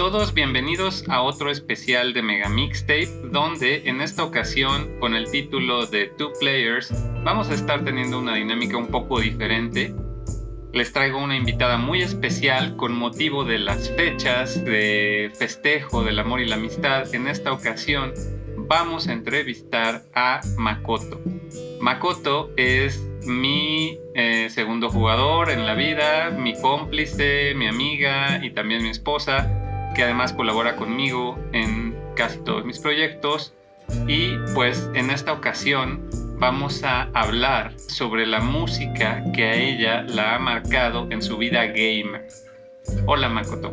Todos, bienvenidos a otro especial de Mega Mixtape, donde en esta ocasión, con el título de Two Players, vamos a estar teniendo una dinámica un poco diferente. Les traigo una invitada muy especial con motivo de las fechas de festejo del amor y la amistad. En esta ocasión vamos a entrevistar a Makoto. Makoto es mi eh, segundo jugador en la vida, mi cómplice, mi amiga y también mi esposa, que además colabora conmigo en casi todos mis proyectos. Y pues en esta ocasión vamos a hablar sobre la música que a ella la ha marcado en su vida gamer. Hola Makoto.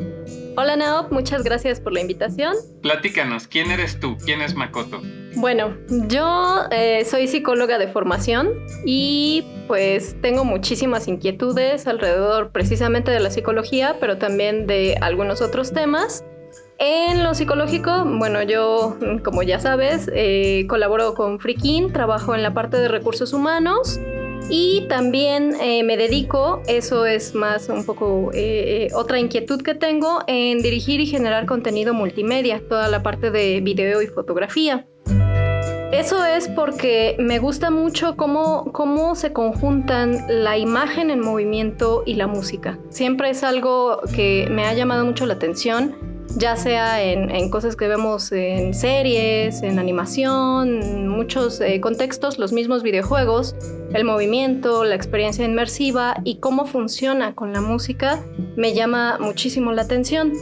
Hola Naop, muchas gracias por la invitación. Platícanos, ¿quién eres tú? ¿Quién es Makoto? Bueno, yo eh, soy psicóloga de formación y pues tengo muchísimas inquietudes alrededor precisamente de la psicología, pero también de algunos otros temas. En lo psicológico, bueno, yo, como ya sabes, eh, colaboro con Freakin, trabajo en la parte de recursos humanos y también eh, me dedico, eso es más un poco eh, otra inquietud que tengo, en dirigir y generar contenido multimedia, toda la parte de video y fotografía. Eso es porque me gusta mucho cómo, cómo se conjuntan la imagen en movimiento y la música. Siempre es algo que me ha llamado mucho la atención ya sea en, cosas que vemos en series, en animación, muchos eh, contextos, los mismos videojuegos, el movimiento, la experiencia inmersiva y cómo funciona con la música me llama muchísimo la atención.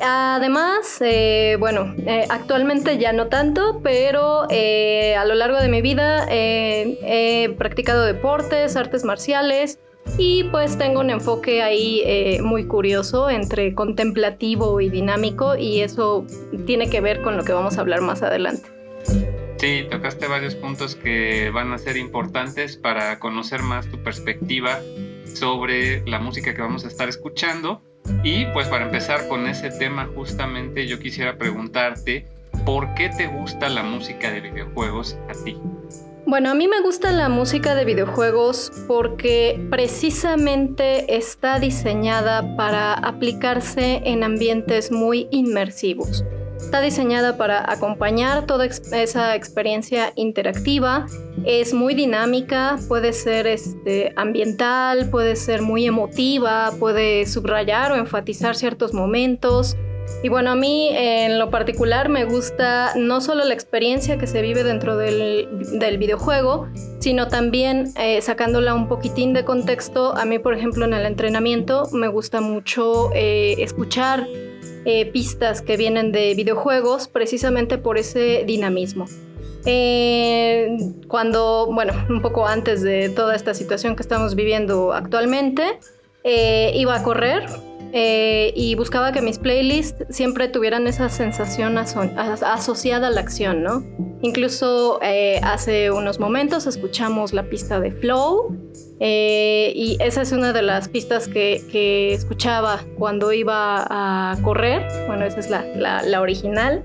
Además, eh, bueno, eh, actualmente ya no tanto, pero a lo largo de mi vida he practicado deportes, artes marciales, y pues tengo un enfoque ahí eh, muy curioso entre contemplativo y dinámico y eso tiene que ver con lo que vamos a hablar más adelante. Sí, tocaste varios puntos que van a ser importantes para conocer más tu perspectiva sobre la música que vamos a estar escuchando. Y pues para empezar con ese tema justamente yo quisiera preguntarte, ¿por qué te gusta la música de videojuegos a ti? Bueno, a mí me gusta la música de videojuegos porque precisamente está diseñada para aplicarse en ambientes muy inmersivos. Está diseñada para acompañar toda esa experiencia interactiva. Es muy dinámica, puede ser este, ambiental, puede ser muy emotiva, puede subrayar o enfatizar ciertos momentos. Y bueno, a mí en lo particular me gusta no solo la experiencia que se vive dentro del, videojuego, sino también eh, sacándola un poquitín de contexto. A mí, por ejemplo, en el entrenamiento me gusta mucho eh, escuchar eh, pistas que vienen de videojuegos precisamente por ese dinamismo. cuando, bueno, un poco antes de toda esta situación que estamos viviendo actualmente, iba a correr eh, y buscaba que mis playlists siempre tuvieran esa sensación asociada a la acción, ¿no? Incluso eh, hace unos momentos escuchamos la pista de Flow eh, y esa es una de las pistas que, escuchaba cuando iba a correr, bueno, esa es la, la original.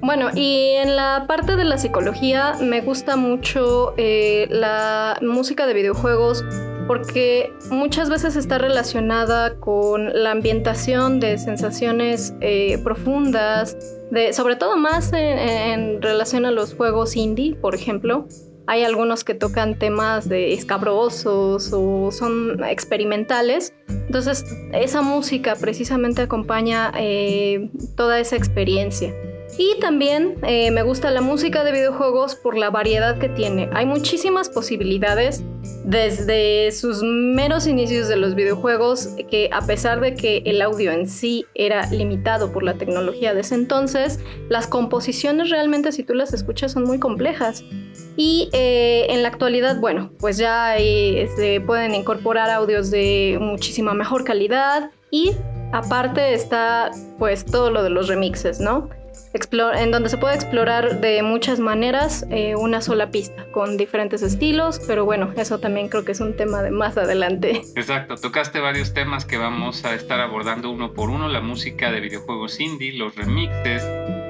Bueno, y en la parte de la psicología me gusta mucho la música de videojuegos porque muchas veces está relacionada con la ambientación de sensaciones eh, profundas, de, sobre todo más en, relación a los juegos indie, por ejemplo. Hay algunos que tocan temas de escabrosos o son experimentales. Entonces, esa música precisamente acompaña eh, toda esa experiencia. Y también eh, me gusta la música de videojuegos por la variedad que tiene. Hay muchísimas posibilidades desde sus meros inicios de los videojuegos que a pesar de que el audio en sí era limitado por la tecnología de ese entonces, las composiciones realmente si tú las escuchas son muy complejas. Y eh, en la actualidad, bueno, pues ya se este, pueden incorporar audios de muchísima mejor calidad y aparte está pues todo lo de los remixes, ¿no? En donde se puede explorar de muchas maneras eh, una sola pista con diferentes estilos, pero bueno, eso también creo que es un tema de más adelante. Exacto, tocaste varios temas que vamos a estar abordando uno por uno, la música de videojuegos indie, los remixes,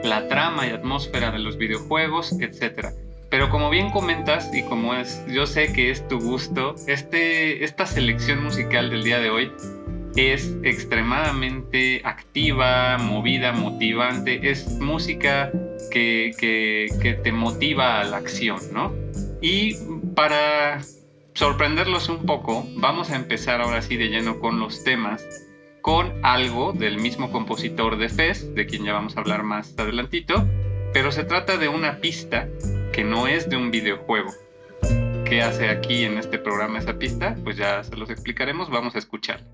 la trama y atmósfera de los videojuegos, etc. Pero como bien comentas y como es, yo sé que es tu gusto, este, esta selección musical del día de hoy es extremadamente activa, movida, motivante, es música que, que, te motiva a la acción, ¿no? Y para sorprenderlos un poco, vamos a empezar ahora sí de lleno con los temas, con algo del mismo compositor de Fez, de quien ya vamos a hablar más adelantito, pero se trata de una pista que no es de un videojuego. ¿Qué hace aquí en este programa esa pista? Pues ya se los explicaremos, vamos a escuchar.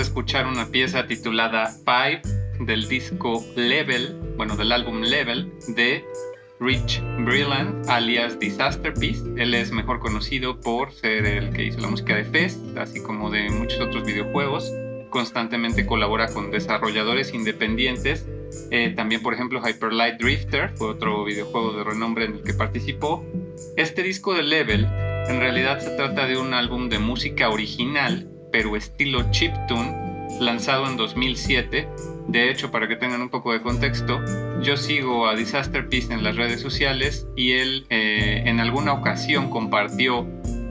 Escuchar una pieza titulada Five del disco Level, bueno, del álbum Level de Rich Brillant, alias Disaster Piece. Él es mejor conocido por ser el que hizo la música de Fest, así como de muchos otros videojuegos. Constantemente colabora con desarrolladores independientes. Eh, también, por ejemplo, Hyper Light Drifter fue otro videojuego de renombre en el que participó. Este disco de Level en realidad se trata de un álbum de música original pero estilo chiptune, lanzado en 2007. De hecho, para que tengan un poco de contexto, yo sigo a Disaster Peace en las redes sociales y él eh, en alguna ocasión compartió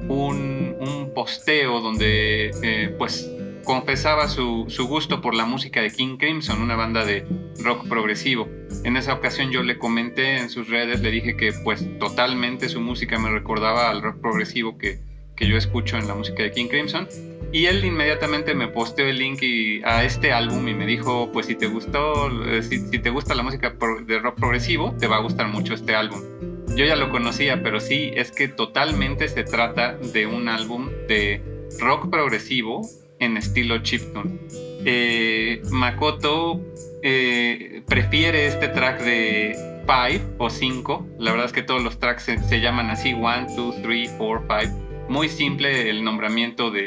un, un posteo donde eh, pues confesaba su, su, gusto por la música de King Crimson, una banda de rock progresivo. En esa ocasión yo le comenté en sus redes, le dije que pues totalmente su música me recordaba al rock progresivo que, que yo escucho en la música de King Crimson y él inmediatamente me posteó el link a este álbum y me dijo, pues si te gustó, eh, si, te gusta la música de rock progresivo, te va a gustar mucho este álbum. Yo ya lo conocía, pero sí, es que totalmente se trata de un álbum de rock progresivo en estilo chiptune. Eh, Makoto eh, prefiere este track de Five o 5. La verdad es que todos los tracks se, llaman así, 1, 2, 3, 4, 5. Muy simple el nombramiento de,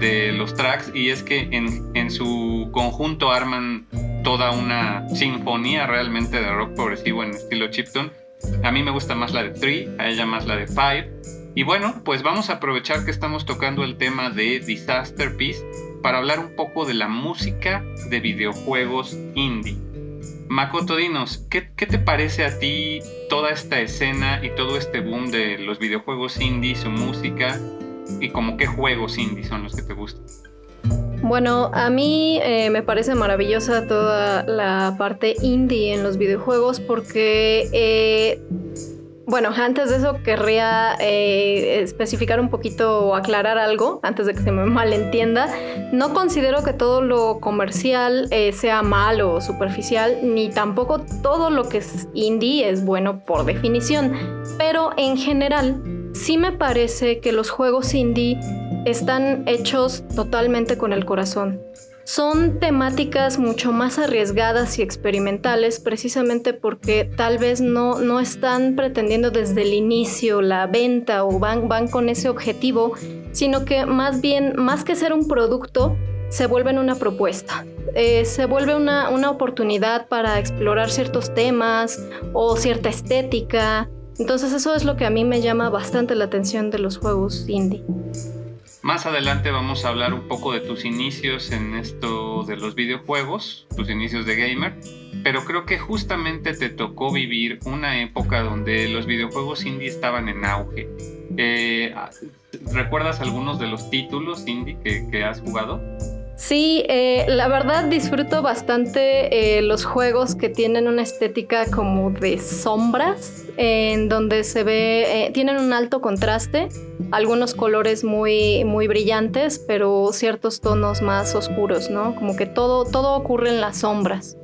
de los tracks y es que en, en, su conjunto arman toda una sinfonía realmente de rock progresivo en estilo chiptune. A mí me gusta más la de 3, a ella más la de 5. Y bueno, pues vamos a aprovechar que estamos tocando el tema de Disaster Piece para hablar un poco de la música de videojuegos indie. Makoto, dinos, ¿qué, te parece a ti toda esta escena y todo este boom de los videojuegos indie, su música y como qué juegos indie son los que te gustan? Bueno, a mí eh, me parece maravillosa toda la parte indie en los videojuegos porque eh, bueno, antes de eso querría eh, especificar un poquito o aclarar algo, antes de que se me malentienda. No considero que todo lo comercial sea malo o superficial, ni tampoco todo lo que es indie es bueno por definición. Pero en general, sí me parece que los juegos indie están hechos totalmente con el corazón. Son temáticas mucho más arriesgadas y experimentales precisamente porque tal vez no, no están pretendiendo desde el inicio la venta o van, van con ese objetivo, sino que más bien, más que ser un producto, se vuelven una propuesta. Eh, se vuelve una, una oportunidad para explorar ciertos temas o cierta estética. Entonces eso es lo que a mí me llama bastante la atención de los juegos indie. Más adelante vamos a hablar un poco de tus inicios en esto de los videojuegos, tus inicios de gamer, pero creo que justamente te tocó vivir una época donde los videojuegos indie estaban en auge. Eh, ¿Recuerdas algunos de los títulos indie que, has jugado? Sí, eh, la verdad disfruto bastante eh, los juegos que tienen una estética como de sombras en donde se ve, eh, tienen un alto contraste, algunos colores muy, muy brillantes, pero ciertos tonos más oscuros, ¿no? Como que todo, todo ocurre en las sombras.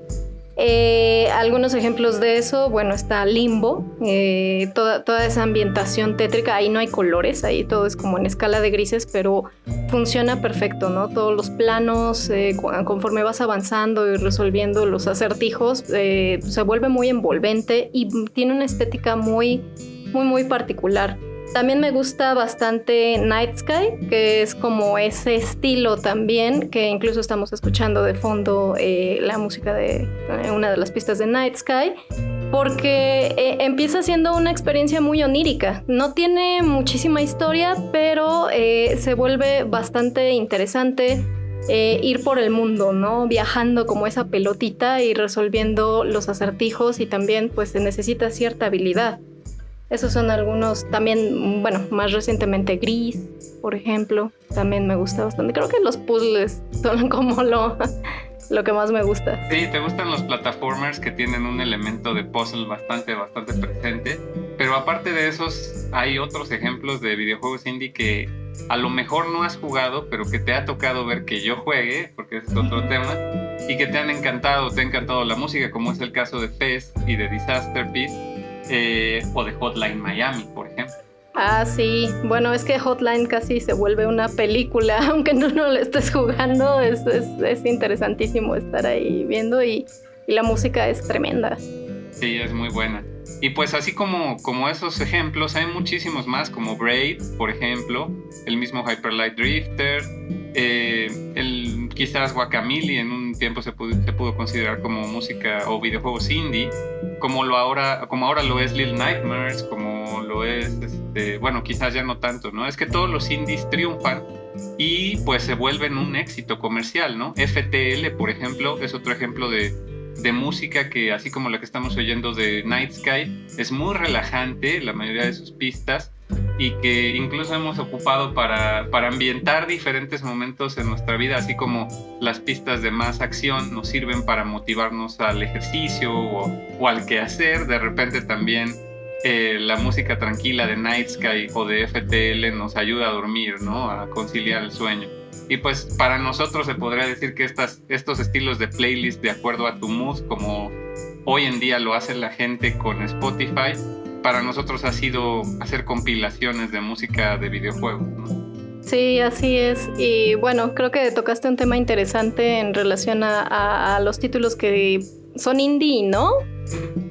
Eh, algunos ejemplos de eso, bueno, está Limbo, eh, toda, esa ambientación tétrica, ahí no hay colores, ahí todo es como en escala de grises, pero funciona perfecto, ¿no? Todos los planos, eh, conforme vas avanzando y resolviendo los acertijos, se vuelve muy envolvente y tiene una estética muy, muy, muy particular. También me gusta bastante Night Sky, que es como ese estilo también, que incluso estamos escuchando de fondo eh, la música de eh, una de las pistas de Night Sky, porque eh, empieza siendo una experiencia muy onírica. No tiene muchísima historia, pero se vuelve bastante interesante. ir por el mundo, ¿no? Viajando como esa pelotita y resolviendo los acertijos y también pues se necesita cierta habilidad. Esos son algunos, también, bueno, más recientemente Gris, por ejemplo, también me gusta bastante. Creo que los puzzles son como lo, lo que más me gusta. Sí, te gustan los plataformers que tienen un elemento de puzzle bastante, bastante presente. Pero aparte de esos, hay otros ejemplos de videojuegos indie que a lo mejor no has jugado, pero que te ha tocado ver que yo juegue, porque es otro tema, y que te han encantado, te ha encantado la música, como es el caso de Fest y de Disaster Piece eh, o de Hotline Miami, por ejemplo. Ah, sí. Bueno, es que Hotline casi se vuelve una película, aunque no, no lo estés jugando, es, es, interesantísimo estar ahí viendo y, y, la música es tremenda. Sí, es muy buena. Y pues así como, como esos ejemplos, hay muchísimos más, como Braid, por ejemplo, el mismo Hyper Light Drifter, eh, el, quizás Guacamole en un tiempo se pudo, considerar como música o videojuegos indie, como, lo ahora, como ahora lo es Little Nightmares, como lo es, este, bueno, quizás ya no tanto, ¿no? Es que todos los indies triunfan y pues se vuelven un éxito comercial, ¿no? FTL, por ejemplo, es otro ejemplo de música que, así como la que estamos oyendo de Night Sky, es muy relajante, la mayoría de sus pistas, y que incluso hemos ocupado para, para ambientar diferentes momentos en nuestra vida, así como las pistas de más acción nos sirven para motivarnos al ejercicio o, o al quehacer, de repente también eh, la música tranquila de Night Sky o de FTL nos ayuda a dormir, ¿no? A conciliar el sueño. Y pues para nosotros se podría decir que estas, estos estilos de playlist de acuerdo a tu mood, como hoy en día lo hace la gente con Spotify, para nosotros ha sido hacer compilaciones de música de videojuegos. Sí, así es. Y bueno, creo que tocaste un tema interesante en relación a, los títulos que son indie, ¿no?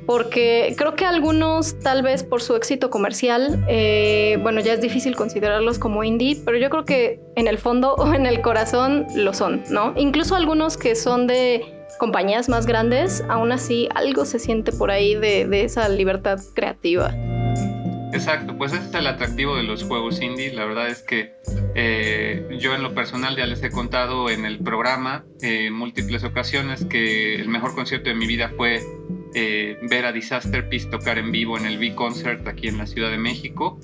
porque creo que algunos, tal vez por su éxito comercial, eh, bueno, ya es difícil considerarlos como indie, pero yo creo que en el fondo o en el corazón lo son, ¿no? Incluso algunos que son de compañías más grandes, aún así algo se siente por ahí de, esa libertad creativa. Exacto, pues ese es el atractivo de los juegos indie. La verdad es que eh, yo en lo personal ya les he contado en el programa en eh, múltiples ocasiones que el mejor concierto de mi vida fue eh, ver a Disaster Peace tocar en vivo en el V-Concert aquí en la Ciudad de México.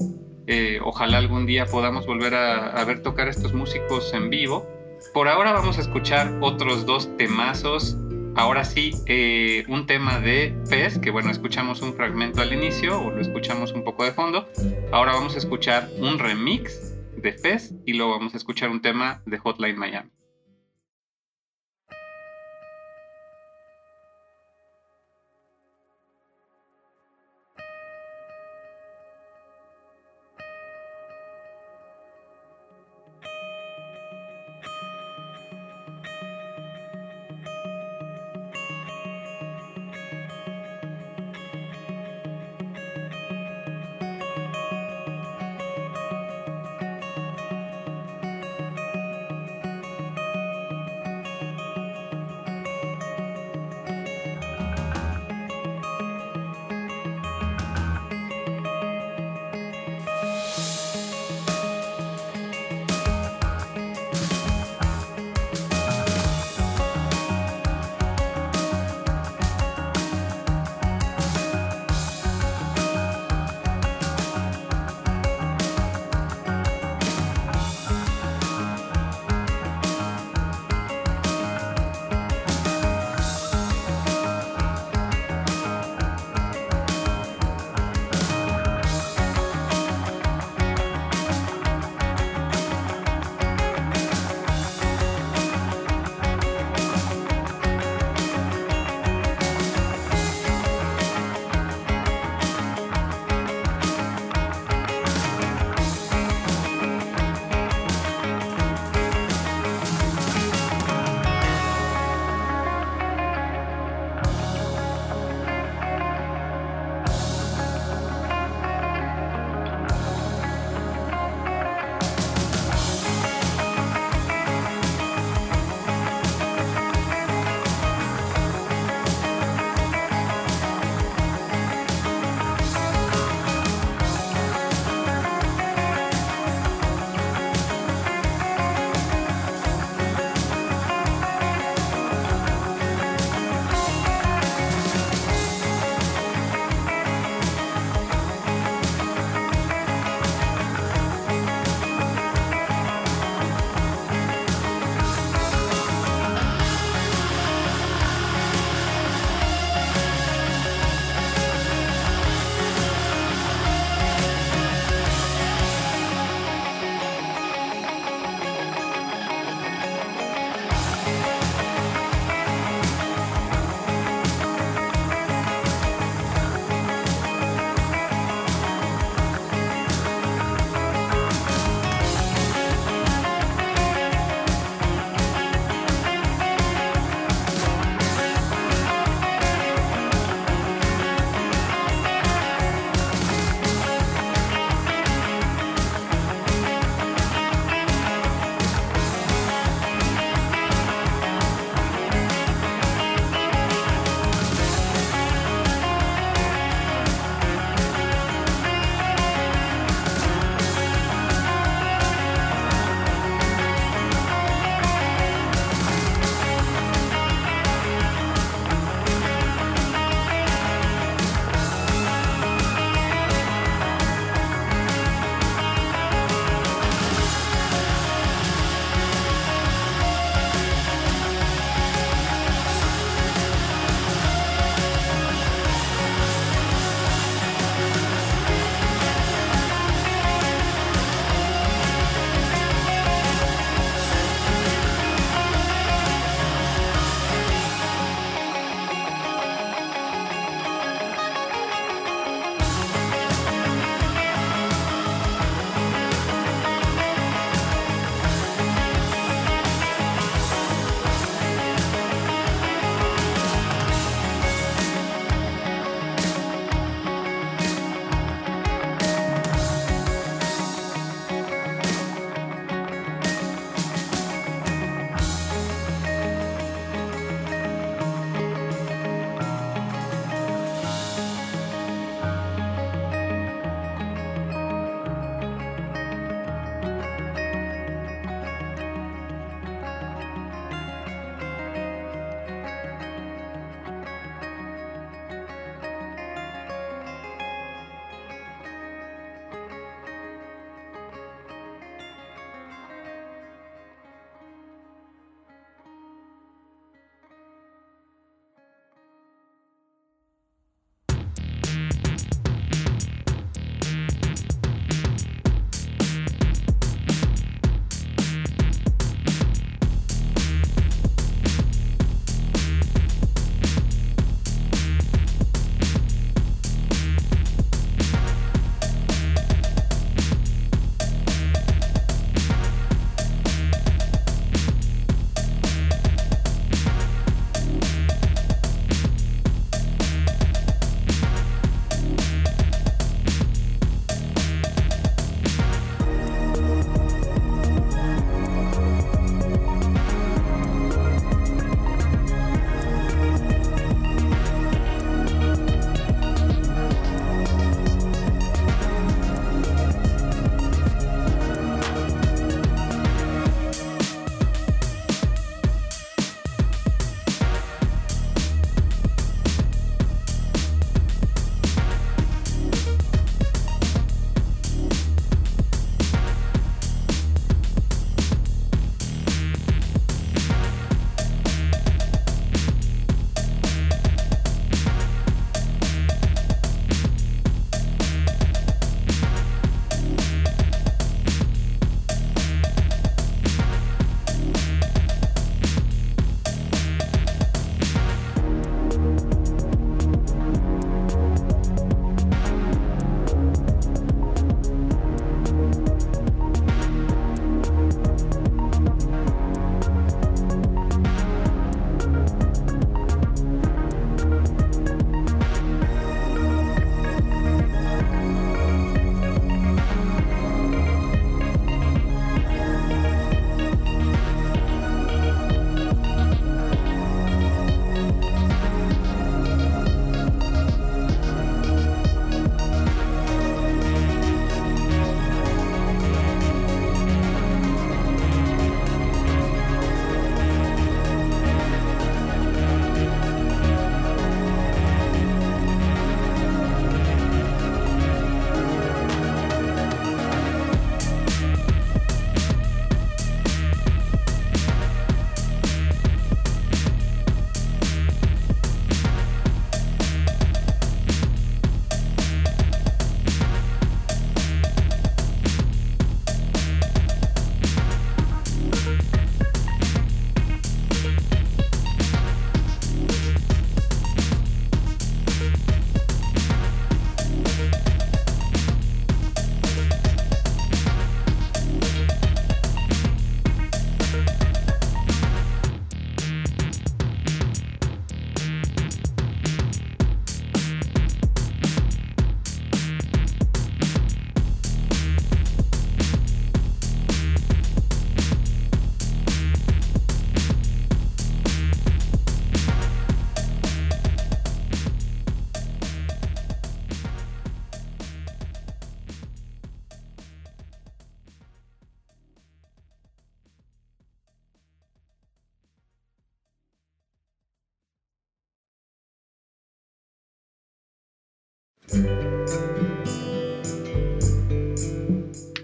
ojalá algún día podamos volver a, a ver tocar a estos músicos en vivo. Por ahora vamos a escuchar otros dos temazos Ahora sí, eh, un tema de Fez, que bueno, escuchamos un fragmento al inicio o lo escuchamos un poco de fondo. Ahora vamos a escuchar un remix de Fez y luego vamos a escuchar un tema de Hotline Miami.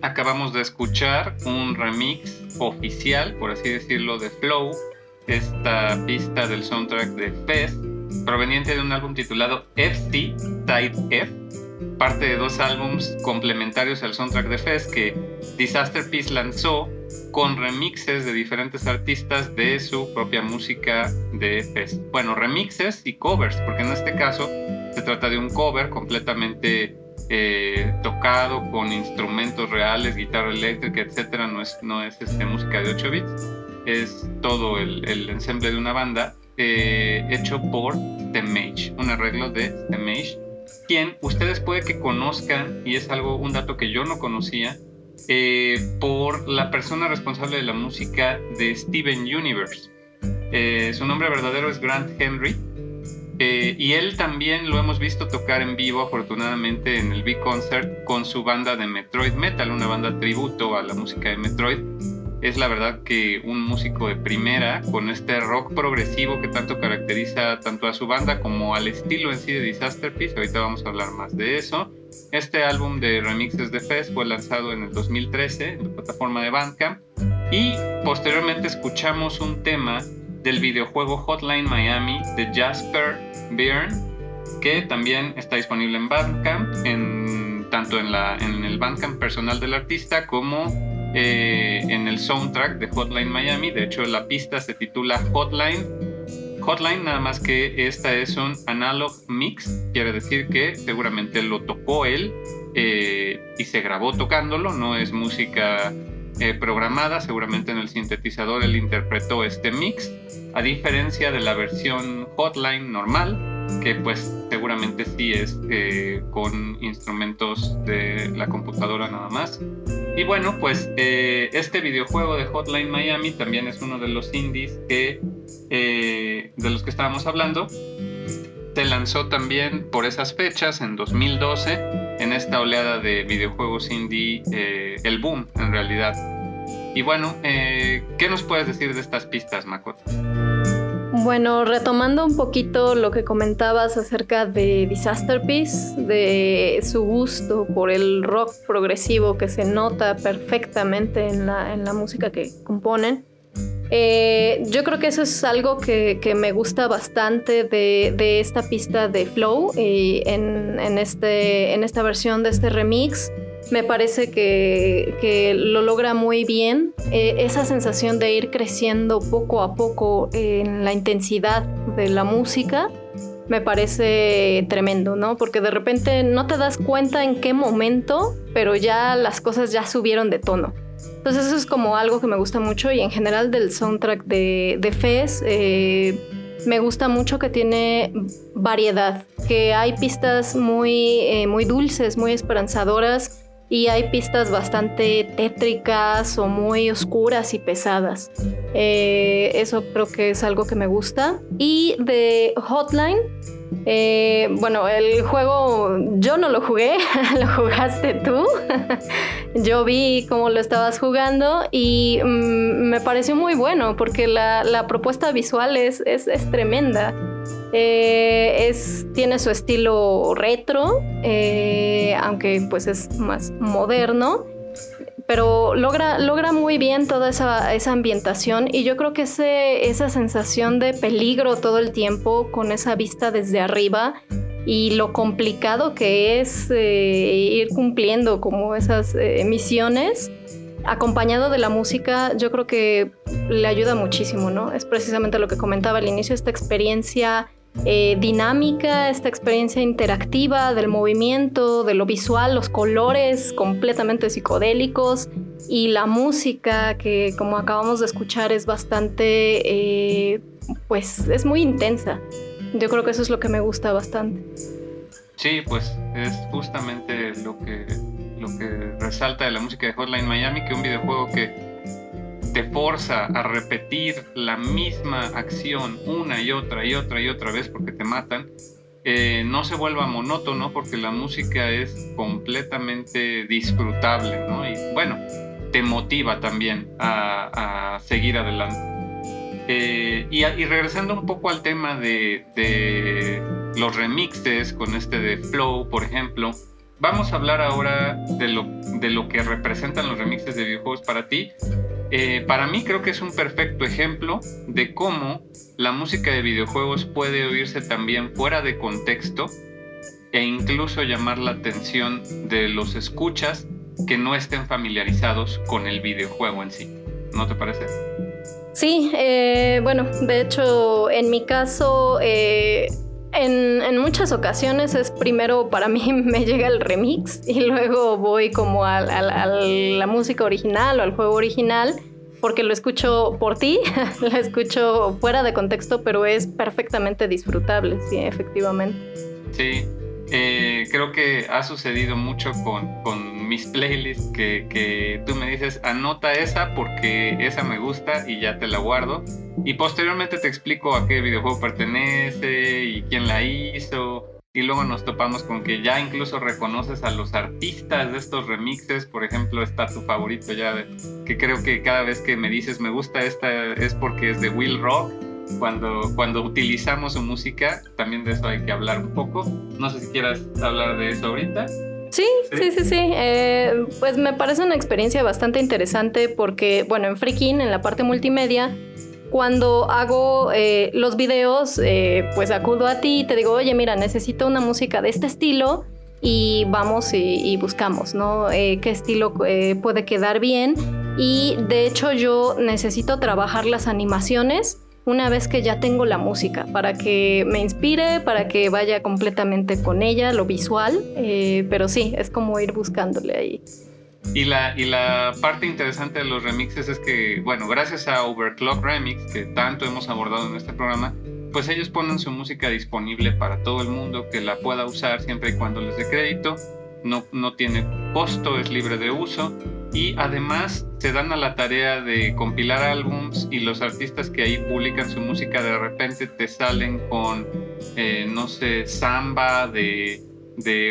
Acabamos de escuchar un remix oficial, por así decirlo, de Flow, esta pista del soundtrack de Fest, proveniente de un álbum titulado FC Side F, parte de dos álbums complementarios al soundtrack de Fest que Disaster Peace lanzó con remixes de diferentes artistas de su propia música de Fest. Bueno, remixes y covers, porque en este caso se trata de un cover completamente eh, tocado con instrumentos reales, guitarra eléctrica, etcétera. No es, no es este, música de 8 bits, es todo el, el ensemble de una banda eh, hecho por The Mage, un arreglo de The Mage, quien ustedes puede que conozcan, y es algo, un dato que yo no conocía, eh, por la persona responsable de la música de Steven Universe. su nombre verdadero es Grant Henry eh, y él también lo hemos visto tocar en vivo, afortunadamente, en el Big Concert con su banda de Metroid Metal, una banda tributo a la música de Metroid. Es la verdad que un músico de primera, con este rock progresivo que tanto caracteriza tanto a su banda como al estilo en sí de Disaster Piece. Ahorita vamos a hablar más de eso. Este álbum de remixes de Fest fue lanzado en el 2013 en la plataforma de Bandcamp. Y posteriormente escuchamos un tema del videojuego Hotline Miami de Jasper Byrne, que también está disponible en Bandcamp, en, tanto en, la, en el Bandcamp personal del artista como eh, en el soundtrack de Hotline Miami. De hecho, la pista se titula Hotline. Hotline, nada más que esta es un analog mix, quiere decir que seguramente lo tocó él eh, y se grabó tocándolo, no es música eh, programada, seguramente en el sintetizador él interpretó este mix, a diferencia de la versión hotline normal, que pues seguramente sí es eh, con instrumentos de la computadora nada más. Y bueno, pues eh, este videojuego de Hotline Miami también es uno de los indies que, de los que estábamos hablando. Se lanzó también por esas fechas, en 2012, en esta oleada de videojuegos indie, eh, el boom en realidad. Y bueno, eh, ¿qué nos puedes decir de estas pistas, Makoto? Bueno, retomando un poquito lo que comentabas acerca de Disaster Piece, de su gusto por el rock progresivo que se nota perfectamente en la, en la música que componen, eh, yo creo que eso es algo que, me gusta bastante de, esta pista de Flow y en, este, en esta versión de este remix. Me parece que, lo logra muy bien. Eh, esa sensación de ir creciendo poco a poco en la intensidad de la música me parece tremendo, ¿no? Porque de repente no te das cuenta en qué momento, pero ya las cosas ya subieron de tono. Entonces eso es como algo que me gusta mucho y en general del soundtrack de, de Fez eh, me gusta mucho que tiene variedad, que hay pistas muy, eh, muy dulces, muy esperanzadoras y hay pistas bastante tétricas o muy oscuras y pesadas. Eh, eso creo que es algo que me gusta. Y de Hotline, eh, bueno, el juego yo no lo jugué, lo jugaste tú. yo vi cómo lo estabas jugando y mm, me pareció muy bueno porque la, propuesta visual es, es, tremenda. Eh, tiene su estilo retro, eh, aunque pues es más moderno pero logra, logra muy bien toda esa, ambientación y yo creo que ese, esa sensación de peligro todo el tiempo con esa vista desde arriba y lo complicado que es eh, ir cumpliendo como esas misiones acompañado de la música, yo creo que le ayuda muchísimo, ¿no? Es precisamente lo que comentaba al inicio, esta experiencia eh, dinámica, esta experiencia interactiva del movimiento, de lo visual, los colores completamente psicodélicos y la música que como acabamos de escuchar es bastante, eh, pues es muy intensa. Yo creo que eso es lo que me gusta bastante. Sí, pues es justamente lo que, lo que resalta de la música de Hotline Miami, que un videojuego que te forza a repetir la misma acción una y otra y otra y otra vez porque te matan, eh, no se vuelva monótono porque la música es completamente disfrutable, ¿no? Y bueno, te motiva también a, seguir adelante. Eh, y, regresando un poco al tema de, los remixes, con este de Flow, por ejemplo. Vamos a hablar ahora de lo, de lo que representan los remixes de videojuegos para ti. Eh, para mí creo que es un perfecto ejemplo de cómo la música de videojuegos puede oírse también fuera de contexto e incluso llamar la atención de los escuchas que no estén familiarizados con el videojuego en sí. ¿No te parece? Sí, eh, bueno, de hecho, en mi caso, eh, en, muchas ocasiones es primero para mí me llega el remix y luego voy como a, la música original o al juego original porque lo escucho por ti, lo escucho fuera de contexto, pero es perfectamente disfrutable, sí, efectivamente. Sí, eh, creo que ha sucedido mucho con, mis playlists que, que, tú me dices, anota esa porque esa me gusta y ya te la guardo. Y posteriormente te explico a qué videojuego pertenece y quién la hizo. Y luego nos topamos con que ya incluso reconoces a los artistas de estos remixes. Por ejemplo, está tu favorito ya, que creo que cada vez que me dices me gusta esta es porque es de Will Rock cuando, cuando utilizamos su música, también de eso hay que hablar un poco. No sé si quieras hablar de eso ahorita. Sí, sí, sí, sí. Eh, pues me parece una experiencia bastante interesante porque, bueno, en Freaking, en la parte multimedia, cuando hago eh, los videos, eh, pues acudo a ti y te digo, oye, mira, necesito una música de este estilo y vamos y, y buscamos, ¿no? ¿Qué estilo puede quedar bien? Y de hecho yo necesito trabajar las animaciones una vez que ya tengo la música, para que me inspire, para que vaya completamente con ella, lo visual, eh, pero sí, es como ir buscándole ahí. Y la, y la parte interesante de los remixes es que, bueno, gracias a Overclock Remix, que tanto hemos abordado en este programa, pues ellos ponen su música disponible para todo el mundo que la pueda usar siempre y cuando les dé crédito. No, no tiene costo, es libre de uso y además se dan a la tarea de compilar álbums y los artistas que ahí publican su música de repente te salen con, eh, no sé, samba de,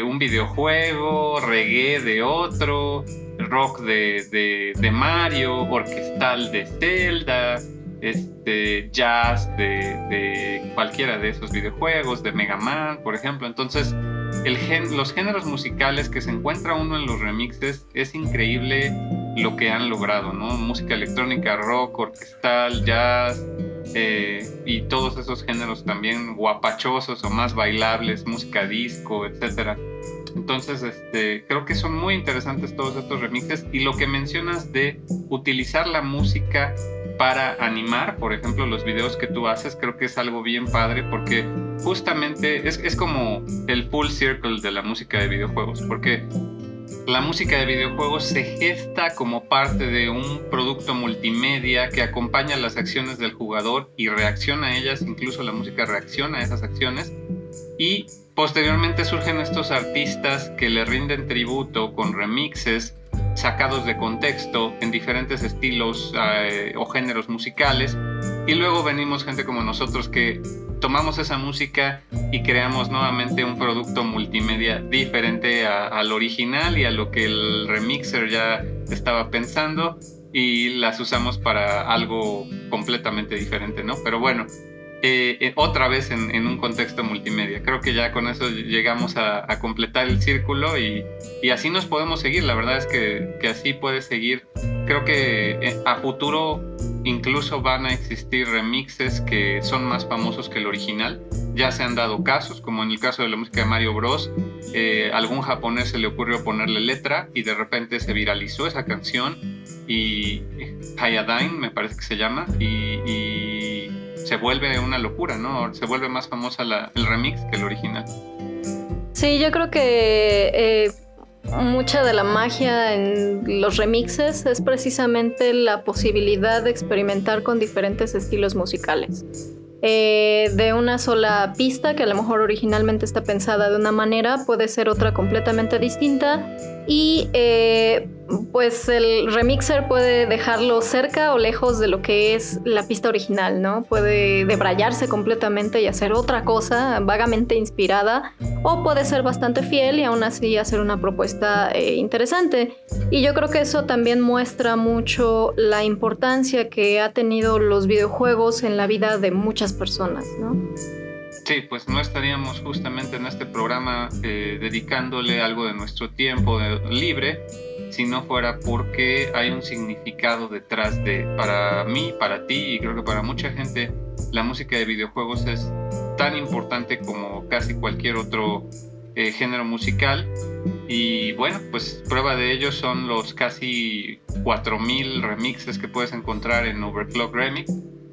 un videojuego, reggae de otro, rock de, de, Mario, orquestal de Zelda, este, jazz de, de, cualquiera de esos videojuegos, de Mega Man, por ejemplo. Entonces, los géneros musicales que se encuentra uno en los remixes es increíble lo que han logrado, ¿no? Música electrónica, rock, orquestal, jazz eh, y todos esos géneros también guapachosos o más bailables, música disco, etc. Entonces, este, creo que son muy interesantes todos estos remixes y lo que mencionas de utilizar la música para animar, por ejemplo, los videos que tú haces, creo que es algo bien padre porque justamente es, como el full circle de la música de videojuegos, porque la música de videojuegos se gesta como parte de un producto multimedia que acompaña las acciones del jugador y reacciona a ellas, incluso la música reacciona a esas acciones. Y posteriormente surgen estos artistas que le rinden tributo con remixes sacados de contexto en diferentes estilos eh, o géneros musicales. Y luego venimos gente como nosotros que tomamos esa música y creamos nuevamente un producto multimedia diferente al original y a lo que el remixer ya estaba pensando y las usamos para algo completamente diferente, ¿no? Pero bueno, eh, eh, otra vez en, un contexto multimedia. Creo que ya con eso llegamos a, completar el círculo y, así nos podemos seguir. La verdad es que, así puede seguir. Creo que eh, a futuro incluso van a existir remixes que son más famosos que el original. Ya se han dado casos, como en el caso de la música de Mario Bros. algún japonés se le ocurrió ponerle letra y de repente se viralizó esa canción y Hayadine me parece que se llama y se vuelve una locura, ¿no? Se vuelve más famosa el remix que el original. Sí, yo creo que eh, mucha de la magia en los remixes es precisamente la posibilidad de experimentar con diferentes estilos musicales. Eh, de una sola pista que a lo mejor originalmente está pensada de una manera, puede ser otra completamente distinta y eh, pues el remixer puede dejarlo cerca o lejos de lo que es la pista original, ¿no? Puede debrayarse completamente y hacer otra cosa vagamente inspirada o puede ser bastante fiel y aún así hacer una propuesta eh, interesante. Y yo creo que eso también muestra mucho la importancia que ha tenido los videojuegos en la vida de muchas personas, ¿no? Sí, pues no estaríamos justamente en este programa eh, dedicándole algo de nuestro tiempo libre si no fuera porque hay un significado detrás de, para mí, para ti y creo que para mucha gente, la música de videojuegos es tan importante como casi cualquier otro eh, género musical. Y bueno, pues prueba de ello son los casi 4.000 remixes que puedes encontrar en Overclock Remix.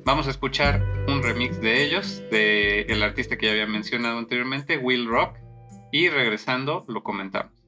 Vamos a escuchar un remix de ellos, de el artista que ya había mencionado anteriormente, Will Rock, y regresando lo comentamos.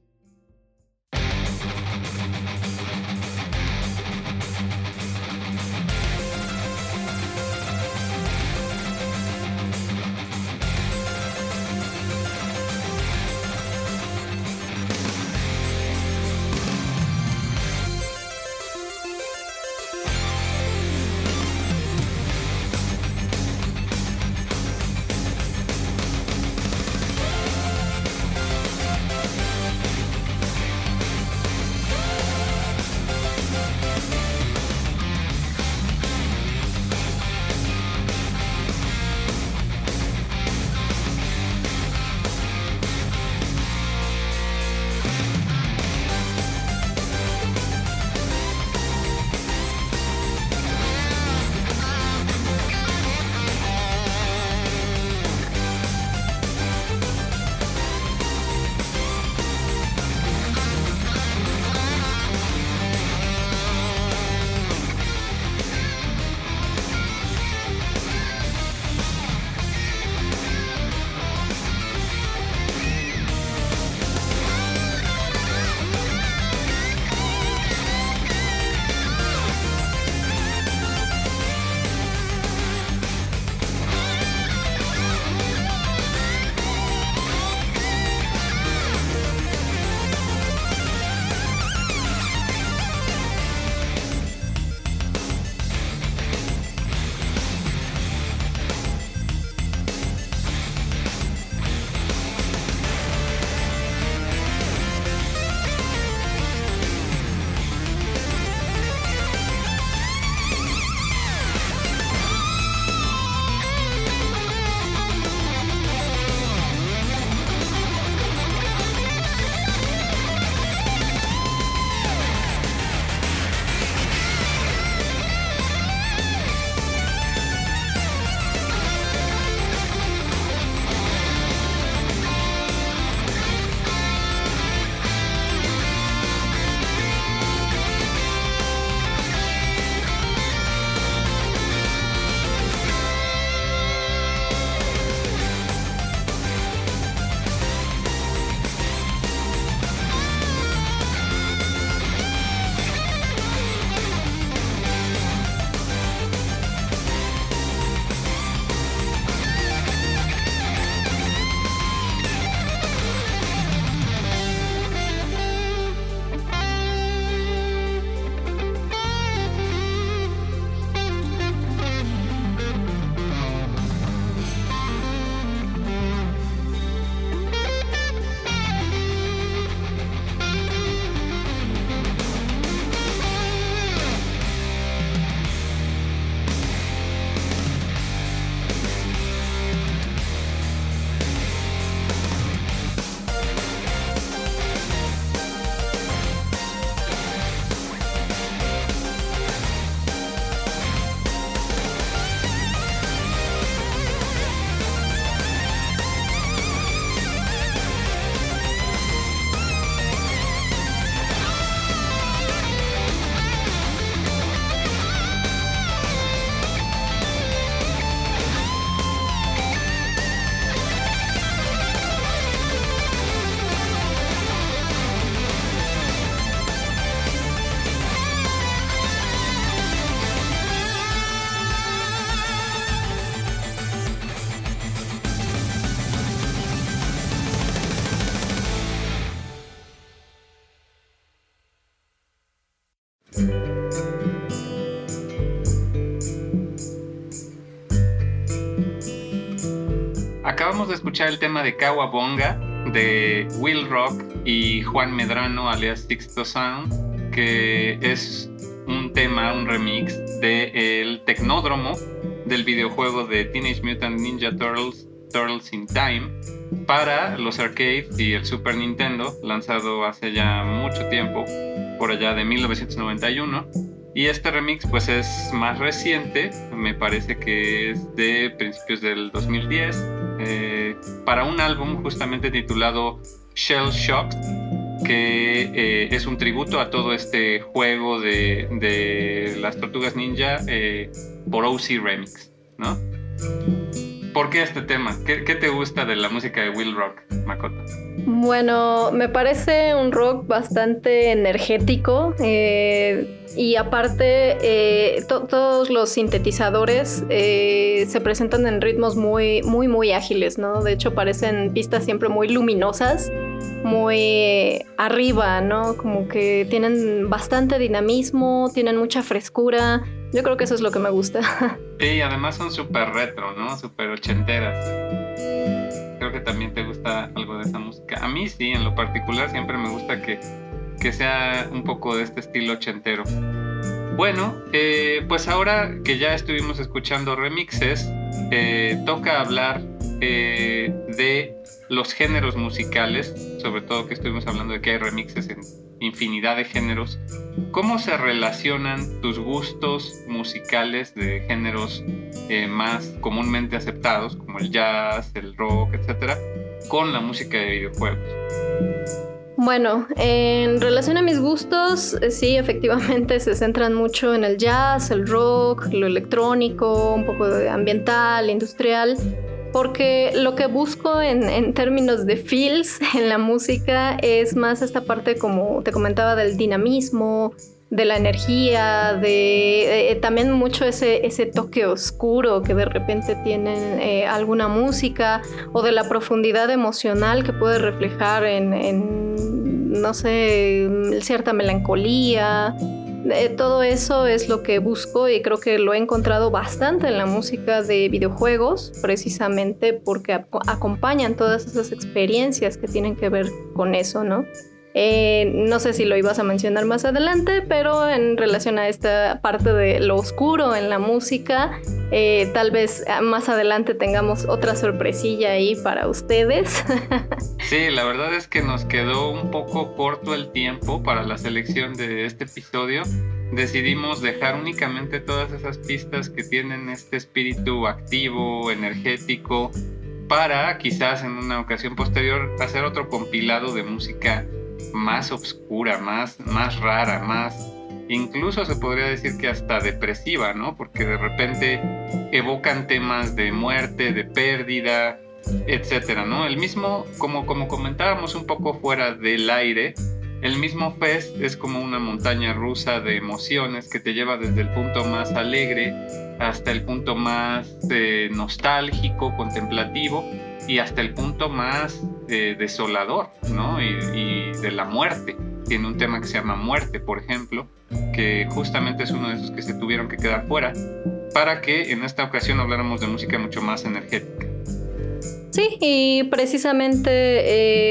El tema de Kawabonga de Will Rock y Juan Medrano alias Sixto Sound, que es un tema, un remix del el Tecnódromo del videojuego de Teenage Mutant Ninja Turtles Turtles in Time para los arcades y el Super Nintendo, lanzado hace ya mucho tiempo, por allá de 1991. Y este remix pues es más reciente, me parece que es de principios del 2010, eh, para un álbum justamente titulado Shell Shock, que eh, es un tributo a todo este juego de, las tortugas ninja eh, por OC Remix, ¿no? ¿Por qué este tema? ¿Qué, te gusta de la música de Will Rock, Makoto? Bueno, me parece un rock bastante energético eh, y aparte eh, todos los sintetizadores eh, se presentan en ritmos muy, muy, muy ágiles, ¿no? De hecho parecen pistas siempre muy luminosas, muy arriba, ¿no? Como que tienen bastante dinamismo, tienen mucha frescura. Yo creo que eso es lo que me gusta. Sí, además son súper retro, ¿no? Súper ochenteras. Creo que también te gusta algo de esa. A mí sí, en lo particular siempre me gusta que, que sea un poco de este estilo ochentero. Bueno, eh, pues ahora que ya estuvimos escuchando remixes, eh, toca hablar eh, de los géneros musicales, sobre todo que estuvimos hablando de que hay remixes en infinidad de géneros. ¿Cómo se relacionan tus gustos musicales de géneros más comúnmente aceptados, como el jazz, el rock, etcétera, con la música de videojuegos? Bueno, en relación a mis gustos, eh, sí, efectivamente se centran mucho en el jazz, el rock, lo electrónico, un poco de ambiental, industrial porque lo que busco en, términos de feels en la música es más esta parte, como te comentaba, del dinamismo, de la energía, de, también mucho ese, ese toque oscuro que de repente tiene eh, alguna música o de la profundidad emocional que puede reflejar en no sé, cierta melancolía todo eso es lo que busco y creo que lo he encontrado bastante en la música de videojuegos, precisamente porque acompañan todas esas experiencias que tienen que ver con eso, ¿no? Eh, no sé si lo ibas a mencionar más adelante, pero en relación a esta parte de lo oscuro en la música, eh, tal vez más adelante tengamos otra sorpresilla ahí para ustedes. sí, la verdad es que nos quedó un poco corto el tiempo para la selección de este episodio. Decidimos dejar únicamente todas esas pistas que tienen este espíritu activo, energético, para quizás en una ocasión posterior hacer otro compilado de música más oscura, más, más rara, más incluso se podría decir que hasta depresiva, ¿no? Porque de repente evocan temas de muerte, de pérdida, etcétera, ¿no? El mismo, como, como comentábamos un poco fuera del aire, el mismo Fest es como una montaña rusa de emociones que te lleva desde el punto más alegre hasta el punto más eh, nostálgico, contemplativo y hasta el punto más eh, desolador, ¿no? Y, de la muerte. Tiene un tema que se llama Muerte, por ejemplo, que justamente es uno de esos que se tuvieron que quedar fuera, para que en esta ocasión habláramos de música mucho más energética. Sí, y precisamente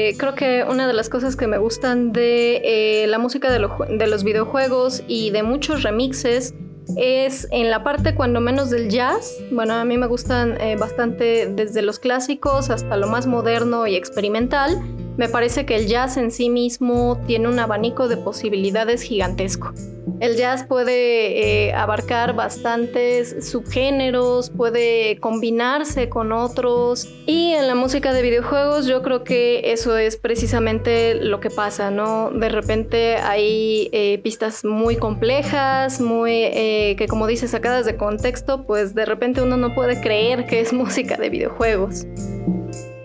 eh, creo que una de las cosas que me gustan de eh, la música de, de los videojuegos y de muchos remixes es en la parte cuando menos del jazz. Bueno, a mí me gustan eh, bastante desde los clásicos hasta lo más moderno y experimental. Me parece que el jazz en sí mismo tiene un abanico de posibilidades gigantesco. El jazz puede eh, abarcar bastantes subgéneros, puede combinarse con otros y en la música de videojuegos yo creo que eso es precisamente lo que pasa, ¿no? De repente hay eh, pistas muy complejas, muy eh, que como dice sacadas de contexto, pues de repente uno no puede creer que es música de videojuegos.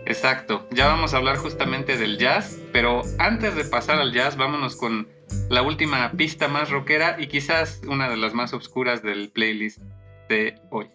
Exacto, ya vamos a hablar justamente del jazz, pero antes de pasar al jazz, vámonos con la última pista más rockera y quizás una de las más oscuras del playlist de hoy.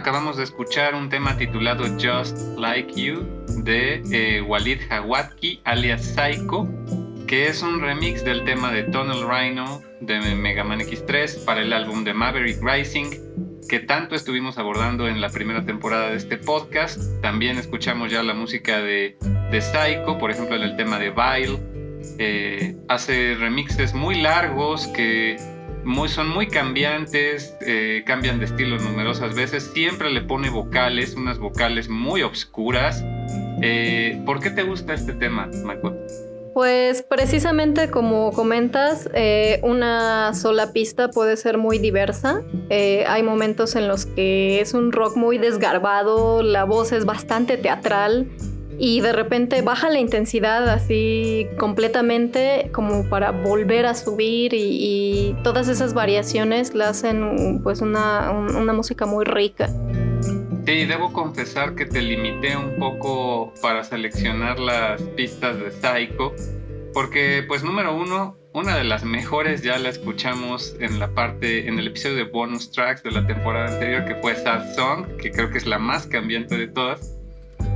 Acabamos de escuchar un tema titulado Just Like You de eh, Walid Hawatki alias Psycho, que es un remix del tema de Tunnel Rhino de Mega Man X3 para el álbum de Maverick Rising, que tanto estuvimos abordando en la primera temporada de este podcast. También escuchamos ya la música de, de Psycho, por ejemplo en el tema de Vile. Eh, hace remixes muy largos que son muy cambiantes, eh, cambian de estilo numerosas veces, siempre le pone vocales, unas vocales muy obscuras. Eh, ¿Por qué te gusta este tema, Makoto? Pues precisamente como comentas, eh, una sola pista puede ser muy diversa. hay momentos en los que es un rock muy desgarbado, la voz es bastante teatral, y de repente baja la intensidad así completamente como para volver a subir y, todas esas variaciones la hacen pues una, una, música muy rica. Sí, debo confesar que te limité un poco para seleccionar las pistas de Psycho porque pues número uno, una de las mejores ya la escuchamos en la parte, en el episodio de bonus tracks de la temporada anterior que fue Sad Song, que creo que es la más cambiante de todas.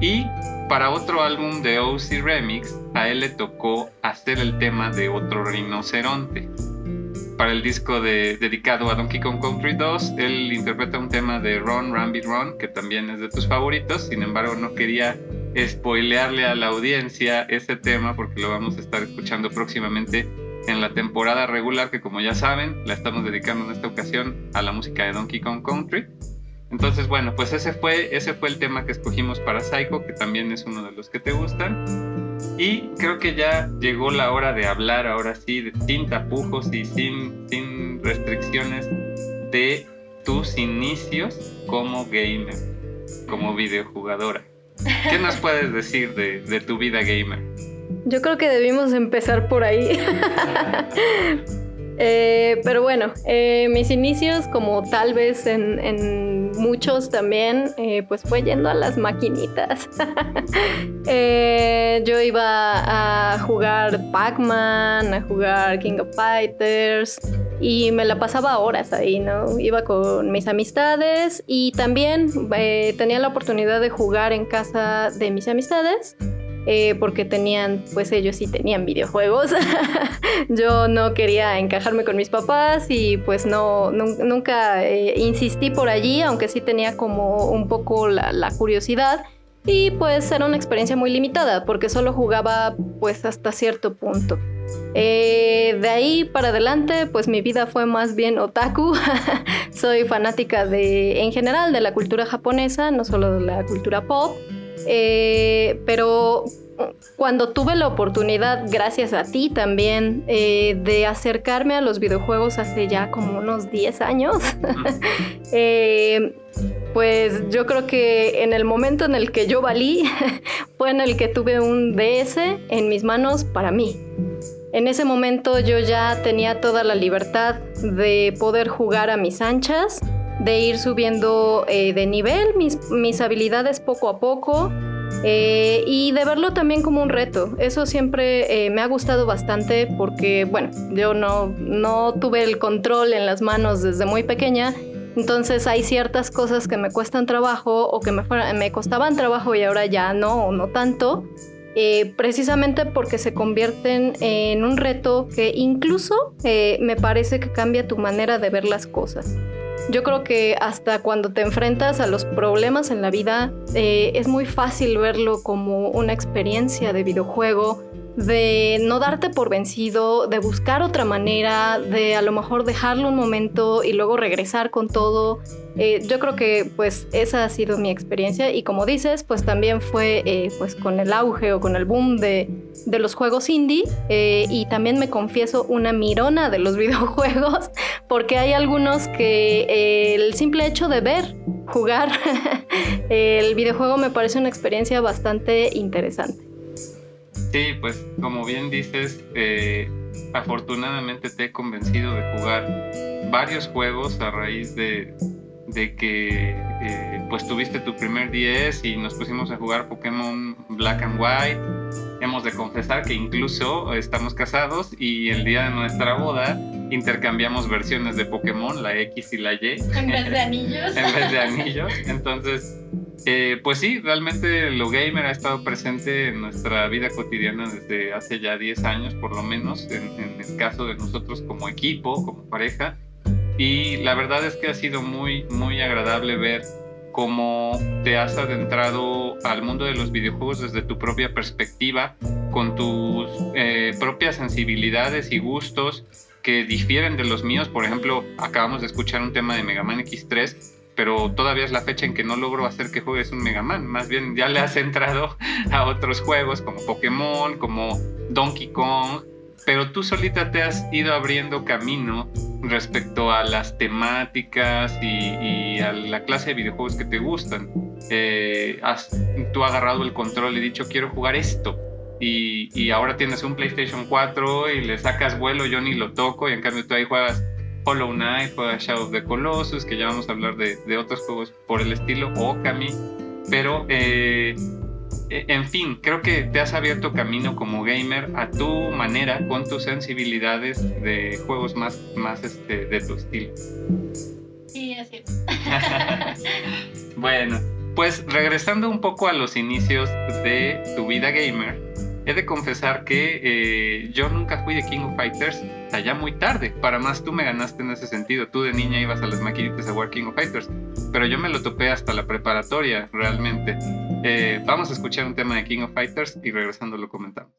Y para otro álbum de OC Remix, a él le tocó hacer el tema de otro rinoceronte. Para el disco dedicado a Donkey Kong Country 2, él interpreta un tema de Ron Rambit Ron, que también es de tus favoritos. Sin embargo, no quería spoilearle a la audiencia ese tema porque lo vamos a estar escuchando próximamente en la temporada regular, que como ya saben, la estamos dedicando en esta ocasión a la música de Donkey Kong Country. Entonces, bueno, pues ese fue, ese fue el tema que escogimos para Psycho, que también es uno de los que te gustan. Y creo que ya llegó la hora de hablar ahora sí, sin tapujos y sin, sin restricciones, de tus inicios como gamer, como videojugadora. ¿Qué nos puedes decir de, de tu vida gamer? Yo creo que debimos empezar por ahí. Eh, pero bueno, eh, mis inicios, como tal vez en, muchos también, eh, pues fue yendo a las maquinitas. yo iba a jugar Pac-Man, a jugar King of Fighters y me la pasaba horas ahí, ¿no? Iba con mis amistades y también tenía la oportunidad de jugar en casa de mis amistades. Eh, porque tenían, pues ellos sí tenían videojuegos. Yo no quería encajarme con mis papás y pues no, nunca eh, insistí por allí, aunque sí tenía como un poco la, curiosidad. Y pues era una experiencia muy limitada porque solo jugaba pues hasta cierto punto. Eh, de ahí para adelante, pues mi vida fue más bien otaku. Soy fanática de, en general, de la cultura japonesa, no solo de la cultura pop. Eh, pero cuando tuve la oportunidad, gracias a ti también, eh, de acercarme a los videojuegos hace ya como unos 10 años, eh, pues yo creo que en el momento en el que yo valí fue en el que tuve un DS en mis manos para mí. En ese momento yo ya tenía toda la libertad de poder jugar a mis anchas de ir subiendo eh, de nivel mis, mis, habilidades poco a poco eh, y de verlo también como un reto. Eso siempre eh, me ha gustado bastante porque, bueno, yo no, no tuve el control en las manos desde muy pequeña. Entonces hay ciertas cosas que me cuestan trabajo o que me, me costaban trabajo y ahora ya no o no tanto. precisamente porque se convierten en un reto que incluso me parece que cambia tu manera de ver las cosas. Yo creo que hasta cuando te enfrentas a los problemas en la vida, eh, es muy fácil verlo como una experiencia de videojuego, de no darte por vencido, de buscar otra manera, de a lo mejor dejarlo un momento y luego regresar con todo. Eh, yo creo que pues esa ha sido mi experiencia y como dices, pues también fue eh, pues con el auge o con el boom de, de los juegos indie eh, y también me confieso una mirona de los videojuegos porque hay algunos que el simple hecho de ver jugar el videojuego me parece una experiencia bastante interesante. Sí, pues como bien dices, eh, afortunadamente te he convencido de jugar varios juegos a raíz de, que eh, pues tuviste tu primer 10 y nos pusimos a jugar Pokémon Black and White. Hemos de confesar que incluso estamos casados y el día de nuestra boda intercambiamos versiones de Pokémon, la X y la Y. En vez de anillos. en vez de anillos. Entonces, eh, pues sí, realmente lo gamer ha estado presente en nuestra vida cotidiana desde hace ya 10 años, por lo menos, en, en el caso de nosotros como equipo, como pareja. Y la verdad es que ha sido muy, muy agradable ver cómo te has adentrado al mundo de los videojuegos desde tu propia perspectiva, con tus eh, propias sensibilidades y gustos que difieren de los míos. Por ejemplo, acabamos de escuchar un tema de Mega Man X3, pero todavía es la fecha en que no logro hacer que juegues un Mega Man. Más bien ya le has entrado a otros juegos como Pokémon, como Donkey Kong, pero tú solita te has ido abriendo camino respecto a las temáticas y, a la clase de videojuegos que te gustan. Eh, has, tú has agarrado el control y dicho quiero jugar esto. Y, ahora tienes un PlayStation 4 y le sacas vuelo, yo ni lo toco y en cambio tú ahí juegas Hollow Knight, juegas Shadow of the Colossus, que ya vamos a hablar de, de otros juegos por el estilo, Okami. Pero eh, e, en fin, creo que te has abierto camino como gamer a tu manera, con tus sensibilidades de juegos más, más este, de tu estilo. Sí, así es. bueno, pues regresando un poco a los inicios de tu vida gamer, He de confesar que eh, yo nunca fui de King of Fighters hasta ya muy tarde. Para más, tú me ganaste en ese sentido. Tú de niña ibas a las maquinitas a jugar King of Fighters. Pero yo me lo topé hasta la preparatoria, realmente. Eh, vamos a escuchar un tema de King of Fighters y regresando lo comentamos.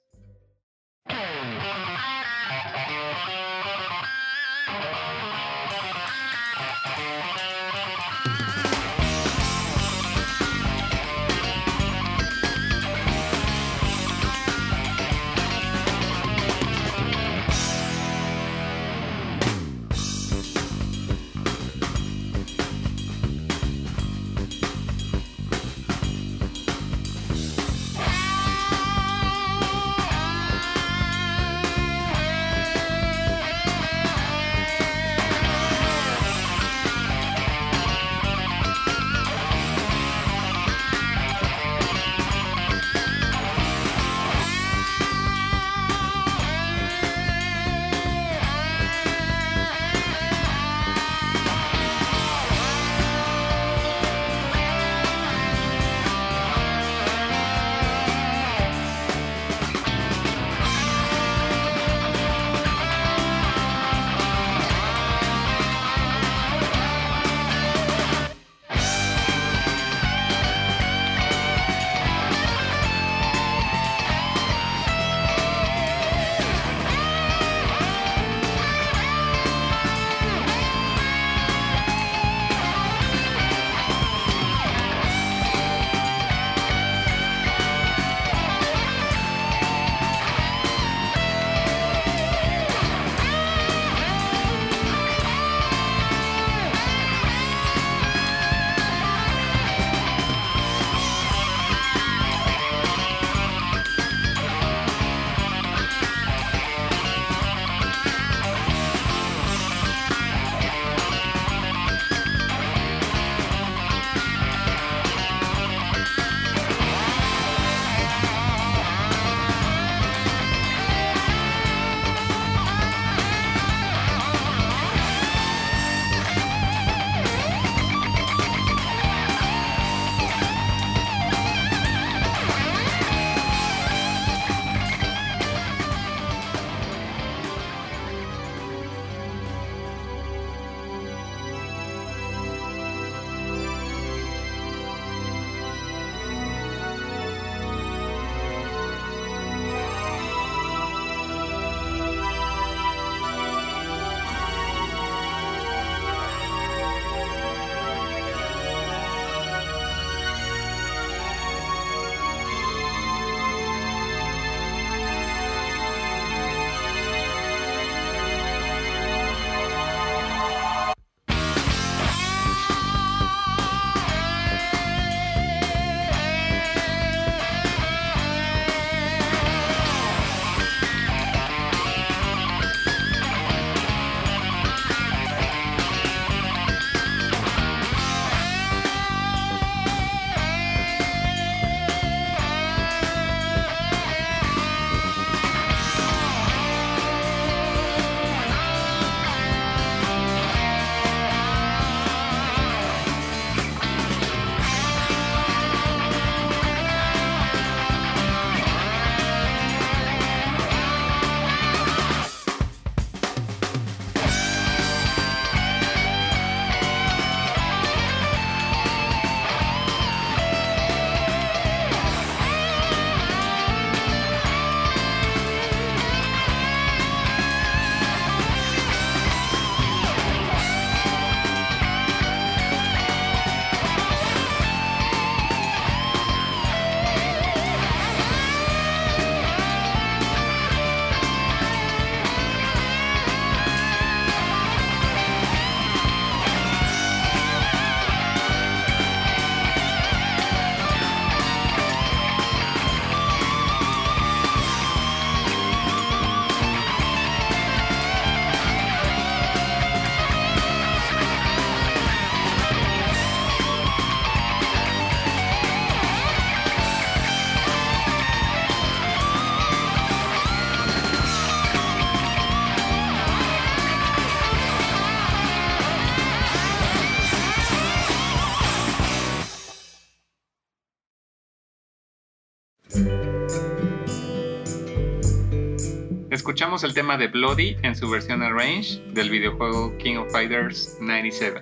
Escuchamos el tema de Bloody en su versión Arrange del videojuego King of Fighters 97,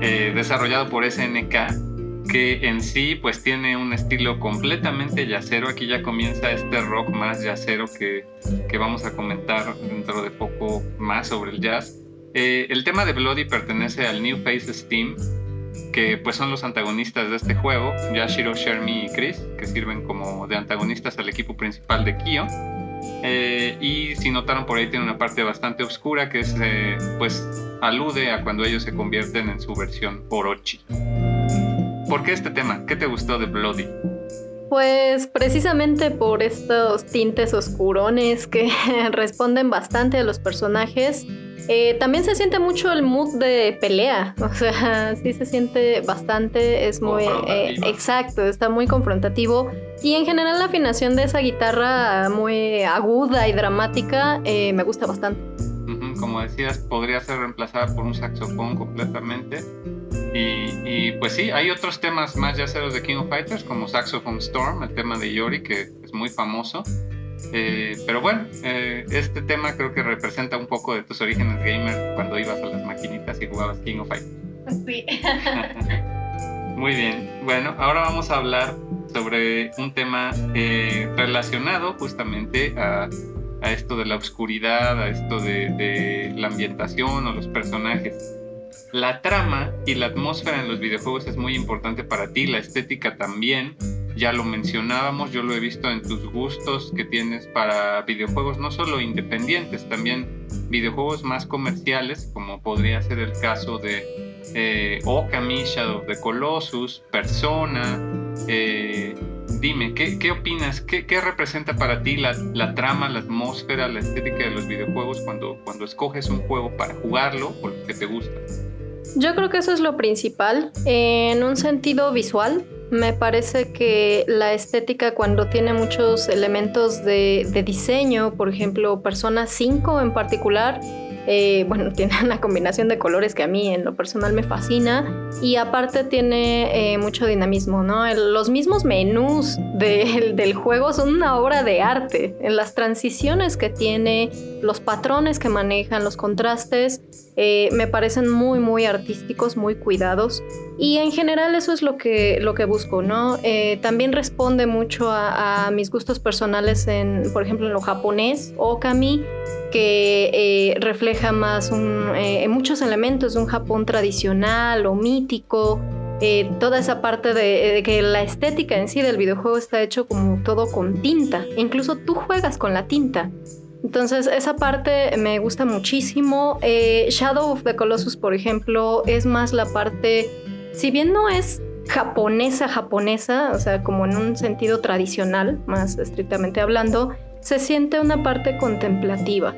eh, desarrollado por SNK, que en sí pues tiene un estilo completamente yacero. Aquí ya comienza este rock más yacero que, vamos a comentar dentro de poco más sobre el jazz. Eh, el tema de Bloody pertenece al New Faces Team, que pues son los antagonistas de este juego, Yashiro, Shermie y Chris, que sirven como de antagonistas al equipo principal de Kyo. Eh, y si notaron por ahí tiene una parte bastante oscura que es, eh, pues alude a cuando ellos se convierten en su versión Orochi. ¿Por qué este tema? ¿Qué te gustó de Bloody? Pues precisamente por estos tintes oscurones que responden bastante a los personajes eh, también se siente mucho el mood de pelea, o sea, sí se siente bastante, es muy eh, exacto, está muy confrontativo y en general la afinación de esa guitarra muy aguda y dramática eh, me gusta bastante. Como decías, podría ser reemplazada por un saxofón completamente. Y, pues sí, hay otros temas más yaceros de King of Fighters, como Saxophone Storm, el tema de Yori, que es muy famoso. Eh, pero bueno, eh, este tema creo que representa un poco de tus orígenes gamer cuando ibas a las maquinitas y jugabas King of Fighters. Sí. Muy bien. Bueno, ahora vamos a hablar sobre un tema eh, relacionado justamente a, esto de la oscuridad, a esto de, la ambientación o los personajes. La trama y la atmósfera en los videojuegos es muy importante para ti, la estética también ya lo mencionábamos, yo lo he visto en tus gustos que tienes para videojuegos, no solo independientes, también videojuegos más comerciales, como podría ser el caso de eh, Okami, Shadow of the Colossus, Persona. Eh, dime, ¿qué, opinas? ¿Qué, representa para ti la, trama, la atmósfera, la estética de los videojuegos cuando, cuando escoges un juego para jugarlo o los que te gustan? Yo creo que eso es lo principal. En un sentido visual, me parece que la estética cuando tiene muchos elementos de, diseño, por ejemplo, Persona 5 en particular, eh, bueno, tiene una combinación de colores que a mí en lo personal me fascina y aparte tiene eh, mucho dinamismo, ¿no? los mismos menús del juego son una obra de arte, en las transiciones que tiene, los patrones que manejan, los contrastes, eh, me parecen muy, muy artísticos, muy cuidados. Y en general eso es lo que, lo que busco, ¿no? Eh, también responde mucho a, mis gustos personales en, por ejemplo, en lo japonés, okami, que eh, refleja más muchos elementos de un Japón tradicional o mítico. Toda esa parte de, de, que la estética en sí del videojuego está hecho como todo con tinta. Incluso tú juegas con la tinta. Entonces, esa parte me gusta muchísimo. Eh, Shadow of the Colossus, por ejemplo, es más la parte, si bien no es japonesa, japonesa, o sea, como en un sentido tradicional, más estrictamente hablando, se siente una parte contemplativa.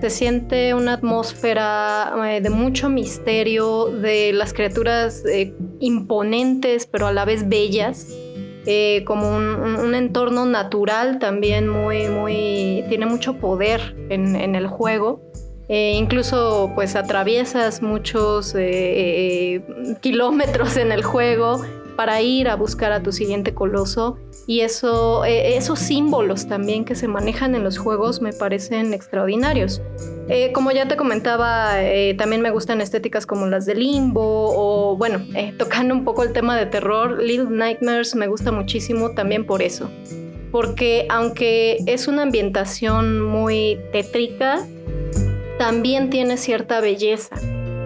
Se siente una atmósfera eh, de mucho misterio, de las criaturas eh, imponentes, pero a la vez bellas eh, como un, entorno natural también muy, muy, tiene mucho poder en, el juego. Incluso pues atraviesas muchos kilómetros en el juego para ir a buscar a tu siguiente coloso y eh, esos símbolos también que se manejan en los juegos me parecen extraordinarios. Eh, como ya te comentaba, eh, también me gustan estéticas como las de Limbo o bueno, tocando un poco el tema de terror, Little Nightmares me gusta muchísimo también por eso. Porque aunque es una ambientación muy tétrica, también tiene cierta belleza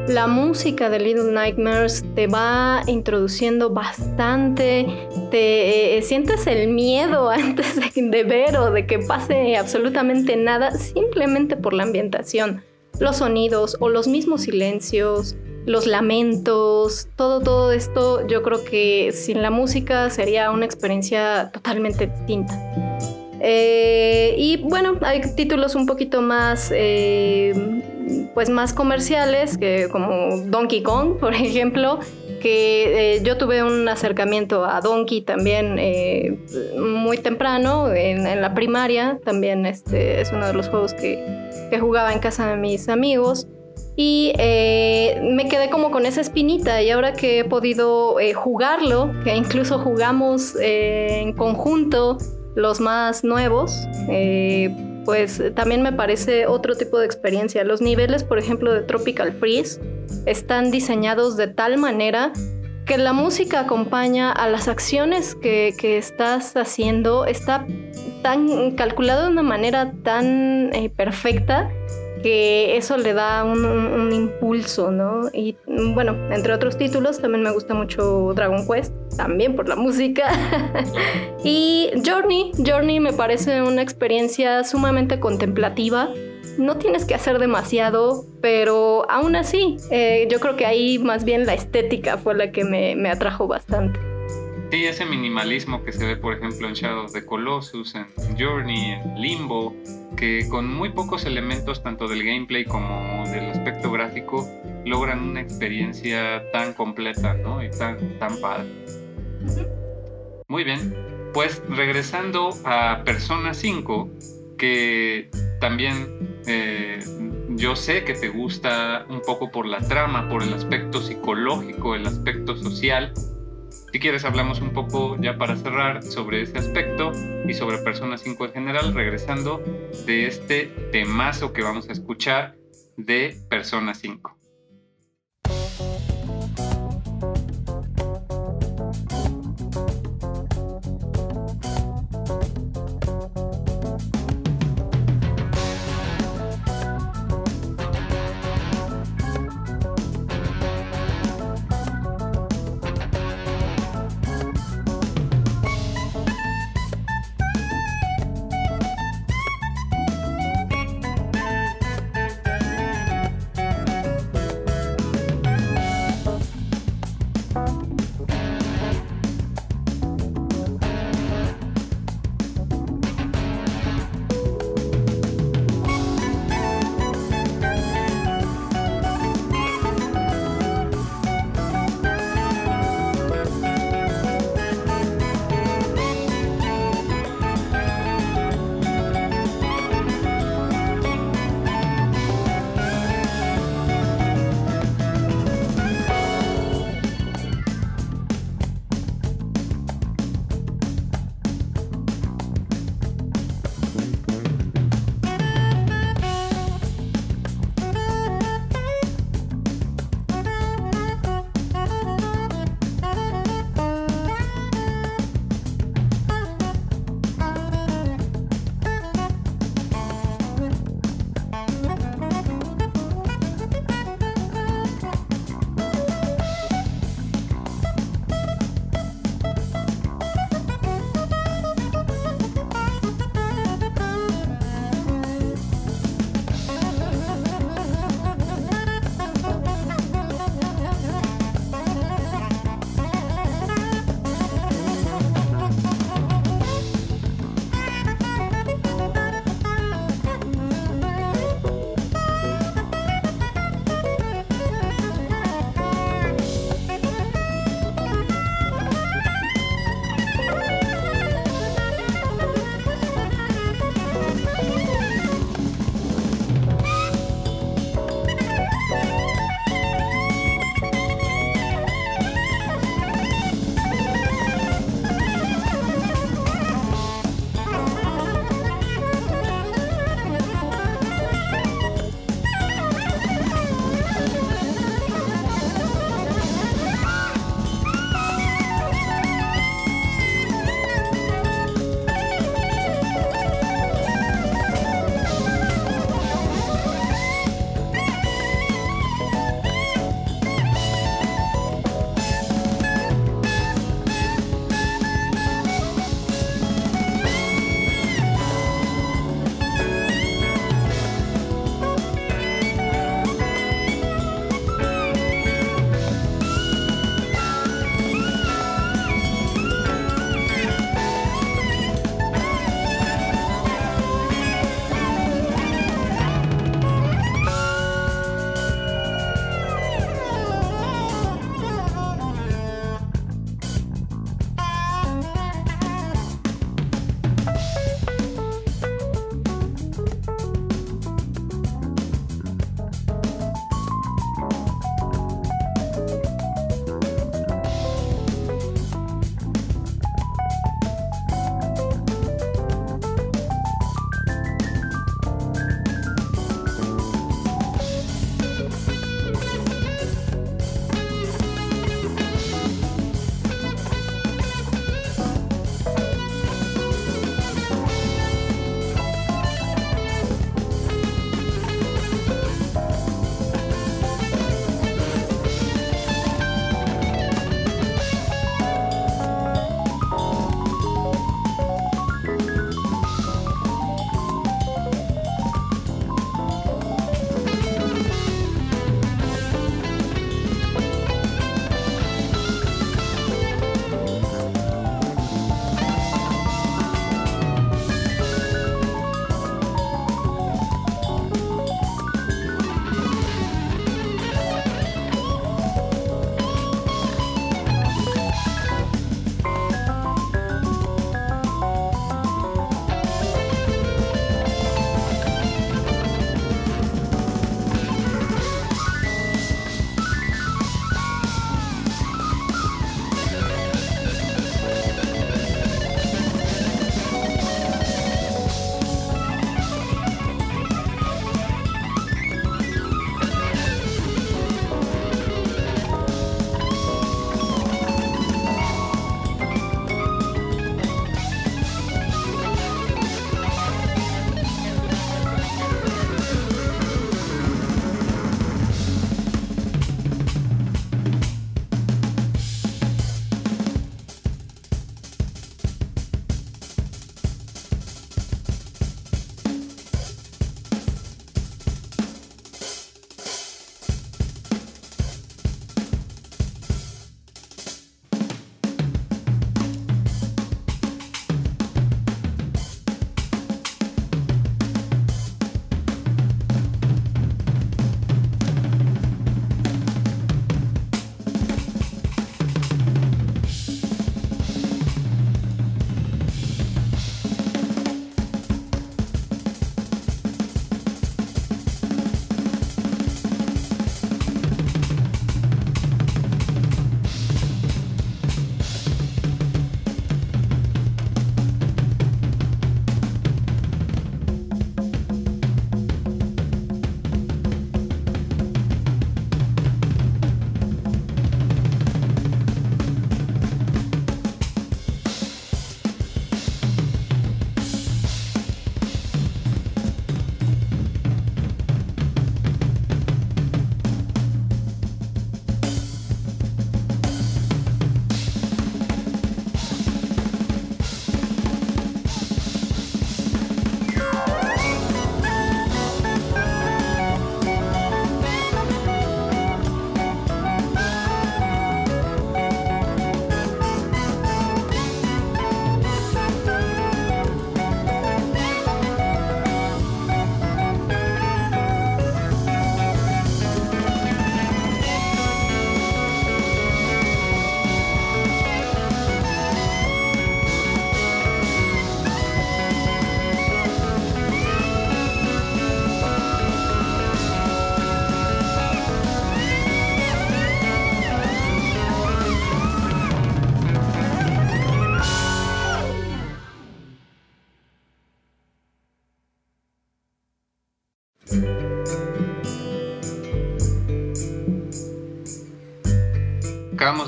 la música de Little Nightmares te va introduciendo bastante, te eh, sientes el miedo antes de, ver o de que pase absolutamente nada, simplemente por la ambientación, los sonidos o los mismos silencios, los lamentos, todo, todo esto, yo creo que sin la música sería una experiencia totalmente distinta. Eh, y bueno, hay títulos un poquito más eh, pues más comerciales, que como Donkey Kong, por ejemplo, que eh, yo tuve un acercamiento a Donkey también eh, muy temprano, en, la primaria, también este, es uno de los juegos que, jugaba en casa de mis amigos. Y eh, me quedé como con esa espinita y ahora que he podido jugarlo, que incluso jugamos en conjunto los más nuevos, pues también me parece otro tipo de experiencia. Los niveles, por ejemplo, de Tropical Freeze están diseñados de tal manera que la música acompaña a las acciones que, estás haciendo, está tan calculado de una manera tan eh, perfecta que eso le da un, impulso, ¿no? Y bueno, entre otros títulos, también me gusta mucho Dragon Quest, también por la música. y Journey, Journey me parece una experiencia sumamente contemplativa. No tienes que hacer demasiado, pero aún así, eh, yo creo que ahí más bien la estética fue la que me, me atrajo bastante. Sí, ese minimalismo que se ve, por ejemplo, en Shadow of the Colossus, en Journey, en Limbo, que con muy pocos elementos, tanto del gameplay como del aspecto gráfico, logran una experiencia tan completa, ¿no? Y tan, tan padre. Muy bien, pues regresando a Persona 5, que también eh, yo sé que te gusta un poco por la trama, por el aspecto psicológico, el aspecto social, si quieres hablamos un poco ya para cerrar sobre ese aspecto y sobre Persona 5 en general, regresando de este temazo que vamos a escuchar de Persona 5.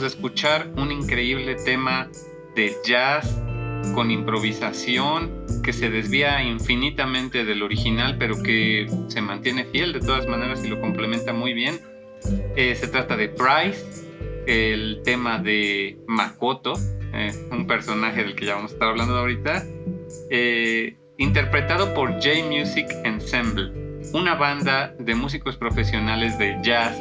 Escuchar un increíble tema de jazz con improvisación que se desvía infinitamente del original, pero que se mantiene fiel de todas maneras y lo complementa muy bien. Eh, se trata de Price, el tema de Makoto, eh, un personaje del que ya vamos a estar hablando ahorita, eh, interpretado por J Music Ensemble, una banda de músicos profesionales de jazz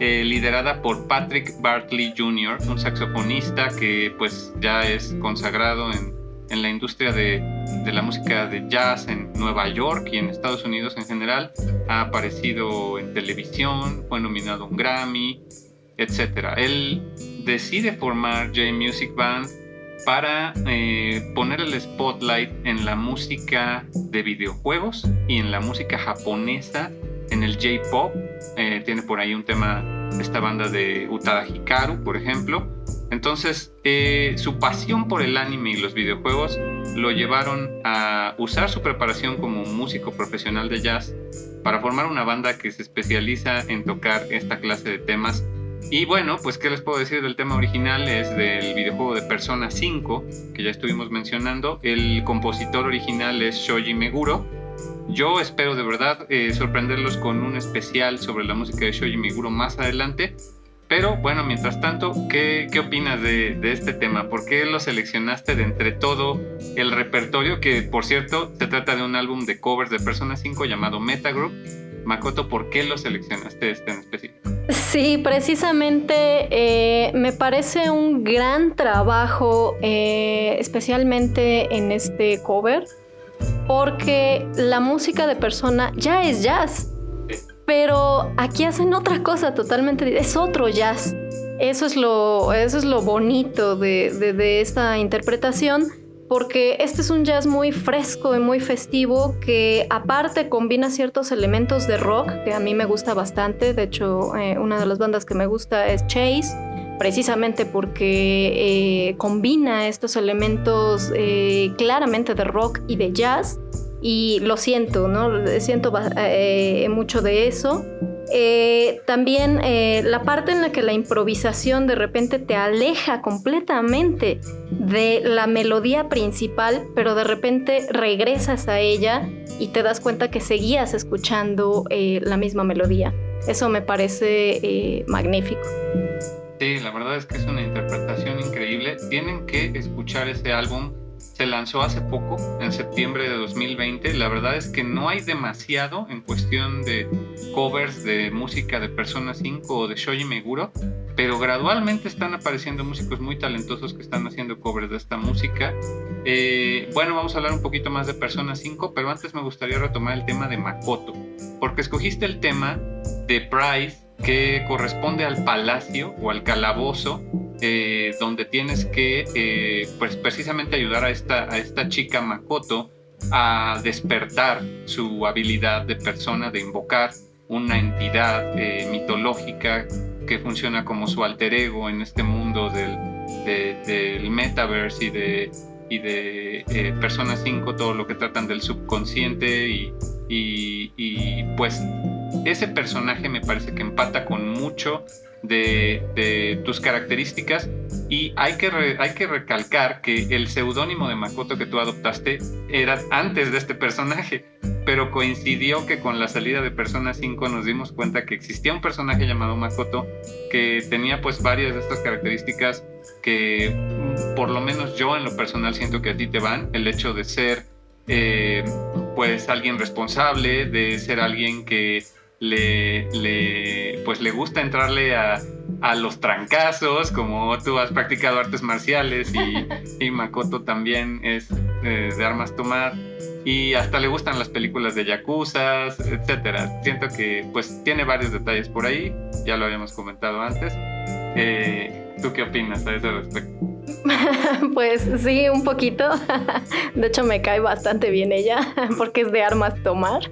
eh, liderada por Patrick Bartley Jr., un saxofonista que pues ya es consagrado en, la industria de, la música de jazz en Nueva York y en Estados Unidos en general. Ha aparecido en televisión, fue nominado a un Grammy, etc. Él decide formar J Music Band para eh, poner el spotlight en la música de videojuegos y en la música japonesa en el J-Pop. Eh, tiene por ahí un tema esta banda de Utada Hikaru, por ejemplo. Entonces, eh, su pasión por el anime y los videojuegos lo llevaron a usar su preparación como músico profesional de jazz para formar una banda que se especializa en tocar esta clase de temas. Y bueno, pues qué les puedo decir del tema original es del videojuego de Persona 5, que ya estuvimos mencionando. El compositor original es Shoji Meguro, yo espero de verdad eh, sorprenderlos con un especial sobre la música de Shoji Meguro más adelante. Pero bueno, mientras tanto, ¿qué, qué opinas de, de, este tema? ¿Por qué lo seleccionaste de entre todo el repertorio? Que por cierto, se trata de un álbum de covers de Persona 5 llamado Metagroup. Makoto, ¿por qué lo seleccionaste este en específico? Sí, precisamente eh, me parece un gran trabajo, eh, especialmente en este cover porque la música de persona ya es jazz, pero aquí hacen otra cosa totalmente, es otro jazz. Eso es lo, eso es lo bonito de, esta interpretación, porque este es un jazz muy fresco y muy festivo que aparte combina ciertos elementos de rock que a mí me gusta bastante. De hecho, eh, una de las bandas que me gusta es Chase precisamente porque eh, combina estos elementos eh, claramente de rock y de jazz y lo siento, ¿no? Siento eh, mucho de eso. también la parte en la que la improvisación de repente te aleja completamente de la melodía principal, pero de repente regresas a ella y te das cuenta que seguías escuchando la misma melodía. Eso me parece magnífico. Sí, la verdad es que es una interpretación increíble. Tienen que escuchar ese álbum. Se lanzó hace poco, en septiembre de 2020. La verdad es que no hay demasiado en cuestión de covers de música de Persona 5 o de Shoji Meguro, pero gradualmente están apareciendo músicos muy talentosos que están haciendo covers de esta música. Eh, bueno, vamos a hablar un poquito más de Persona 5, pero antes me gustaría retomar el tema de Makoto, porque escogiste el tema de Price que corresponde al palacio o al calabozo eh, donde tienes que eh, pues precisamente ayudar a esta, a esta chica Makoto a despertar su habilidad de persona de invocar una entidad eh, mitológica que funciona como su alter ego en este mundo del, del metaverse y de, y de Persona 5, todo lo que tratan del subconsciente y, y, y pues ese personaje me parece que empata con mucho de, tus características y hay que, hay que recalcar que el seudónimo de Makoto que tú adoptaste era antes de este personaje, pero coincidió que con la salida de Persona 5 nos dimos cuenta que existía un personaje llamado Makoto que tenía pues varias de estas características que mm, por lo menos yo en lo personal siento que a ti te van, el hecho de ser eh, pues alguien responsable, de ser alguien que le, pues le gusta entrarle a, los trancazos, como tú has practicado artes marciales y, Makoto también es eh, de armas tomar y hasta le gustan las películas de yakuza, etcétera. Siento que pues tiene varios detalles por ahí, ya lo habíamos comentado antes. Eh, ¿Tú qué opinas a ese respecto? pues sí, un poquito. De hecho, me cae bastante bien ella porque es de armas tomar.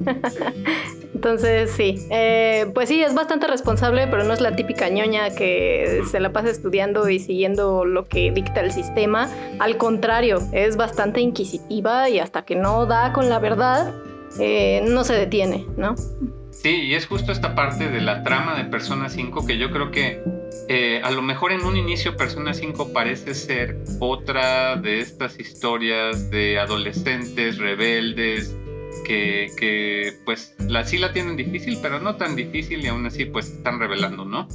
Entonces, sí, eh, pues sí, es bastante responsable, pero no es la típica ñoña que se la pasa estudiando y siguiendo lo que dicta el sistema. Al contrario, es bastante inquisitiva y hasta que no da con la verdad, eh, no se detiene, ¿no? Sí, y es justo esta parte de la trama de Persona 5 que yo creo que eh, a lo mejor en un inicio Persona 5 parece ser otra de estas historias de adolescentes rebeldes que, pues la, sí la tienen difícil, pero no tan difícil y aún así pues están revelando, ¿no?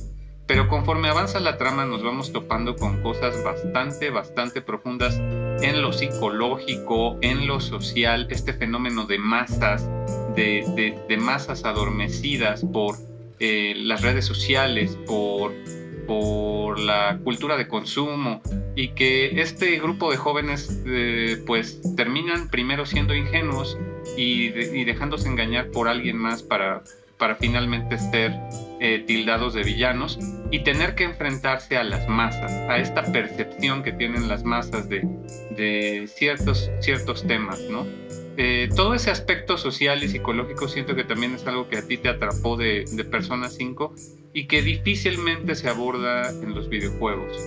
Pero conforme avanza la trama nos vamos topando con cosas bastante, bastante profundas en lo psicológico, en lo social, este fenómeno de masas, de, de, masas adormecidas por eh, las redes sociales, por, por la cultura de consumo y que este grupo de jóvenes eh, pues terminan primero siendo ingenuos y, y dejándose engañar por alguien más para para finalmente ser eh, tildados de villanos y tener que enfrentarse a las masas, a esta percepción que tienen las masas de, de ciertos, ciertos temas, ¿no? Eh, todo ese aspecto social y psicológico siento que también es algo que a ti te atrapó de, de Persona 5 y que difícilmente se aborda en los videojuegos.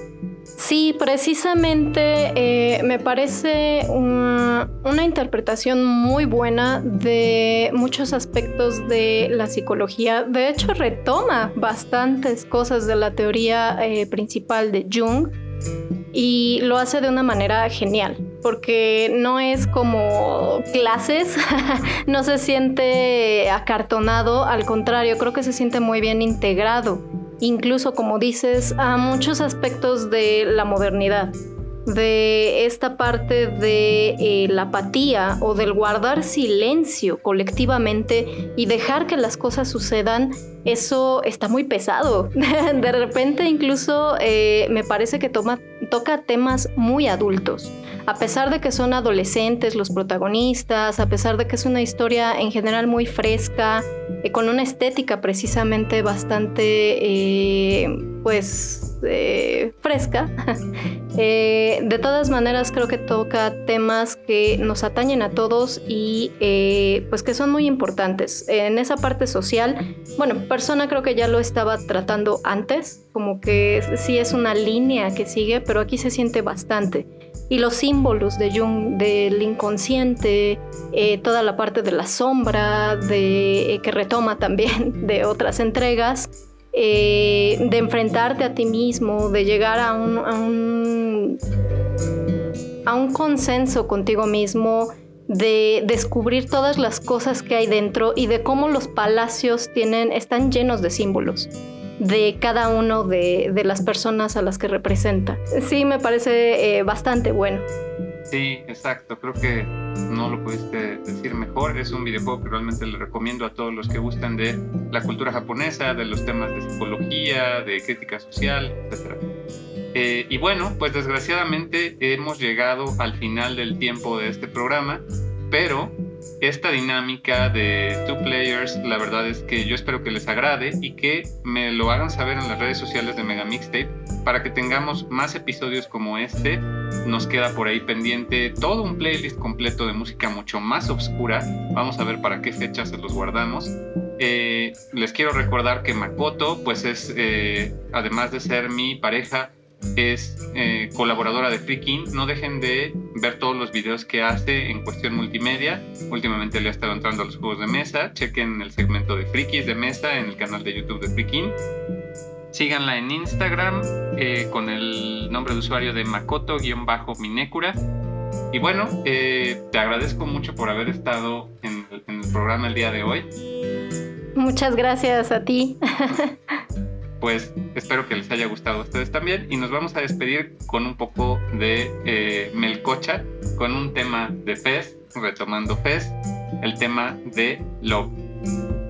Sí, precisamente eh, me parece una, interpretación muy buena de muchos aspectos de la psicología. De hecho, retoma bastantes cosas de la teoría eh, principal de Jung y lo hace de una manera genial, porque no es como clases, no se siente acartonado, al contrario, creo que se siente muy bien integrado incluso como dices, a muchos aspectos de la modernidad, de esta parte de eh, la apatía o del guardar silencio colectivamente y dejar que las cosas sucedan, eso está muy pesado. de repente incluso eh, me parece que toma, toca temas muy adultos a pesar de que son adolescentes los protagonistas, a pesar de que es una historia en general muy fresca, eh, con una estética precisamente bastante, eh, pues, eh, fresca, de todas maneras creo que toca temas que nos atañen a todos y pues que son muy importantes. En esa parte social, bueno, persona creo que ya lo estaba tratando antes, como que sí es una línea que sigue, pero aquí se siente bastante y los símbolos de Jung, del inconsciente, eh, toda la parte de la sombra, de, eh, que retoma también de otras entregas, eh, de enfrentarte a ti mismo, de llegar a un, a un, a un consenso contigo mismo, de descubrir todas las cosas que hay dentro y de cómo los palacios tienen, están llenos de símbolos de cada uno de, las personas a las que representa. Sí, me parece eh, bastante bueno. Sí, exacto. Creo que no lo pudiste decir mejor. Es un videojuego que realmente le recomiendo a todos los que gustan de la cultura japonesa, de los temas de psicología, de crítica social, etc. Eh, y bueno, pues desgraciadamente hemos llegado al final del tiempo de este programa, pero esta dinámica de two players, la verdad es que yo espero que les agrade y que me lo hagan saber en las redes sociales de Mega Mixtape para que tengamos más episodios como este. Nos queda por ahí pendiente todo un playlist completo de música mucho más oscura. Vamos a ver para qué fecha se los guardamos. Eh, les quiero recordar que Makoto, pues es, eh, además de ser mi pareja, es eh, colaboradora de Freaking. No dejen de ver todos los videos que hace en cuestión multimedia. Últimamente le ha estado entrando a los juegos de mesa. Chequen el segmento de Frikis de mesa en el canal de YouTube de Freaking. Síganla en Instagram eh, con el nombre de usuario de Makoto-Minekura. Y bueno, eh, te agradezco mucho por haber estado en el programa el día de hoy. Muchas gracias a ti. pues espero que les haya gustado a ustedes también y nos vamos a despedir con un poco de eh, melcocha, con un tema de Fez, retomando Fez, el tema de Love.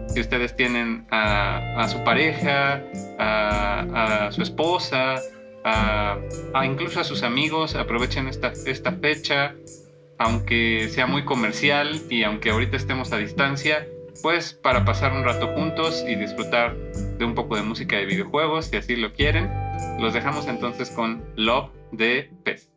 Si ustedes tienen a, su pareja, a, su esposa, a, incluso a sus amigos, aprovechen esta, esta fecha, aunque sea muy comercial y aunque ahorita estemos a distancia, pues para pasar un rato juntos y disfrutar de un poco de música de videojuegos, si así lo quieren. Los dejamos entonces con Love de Pez.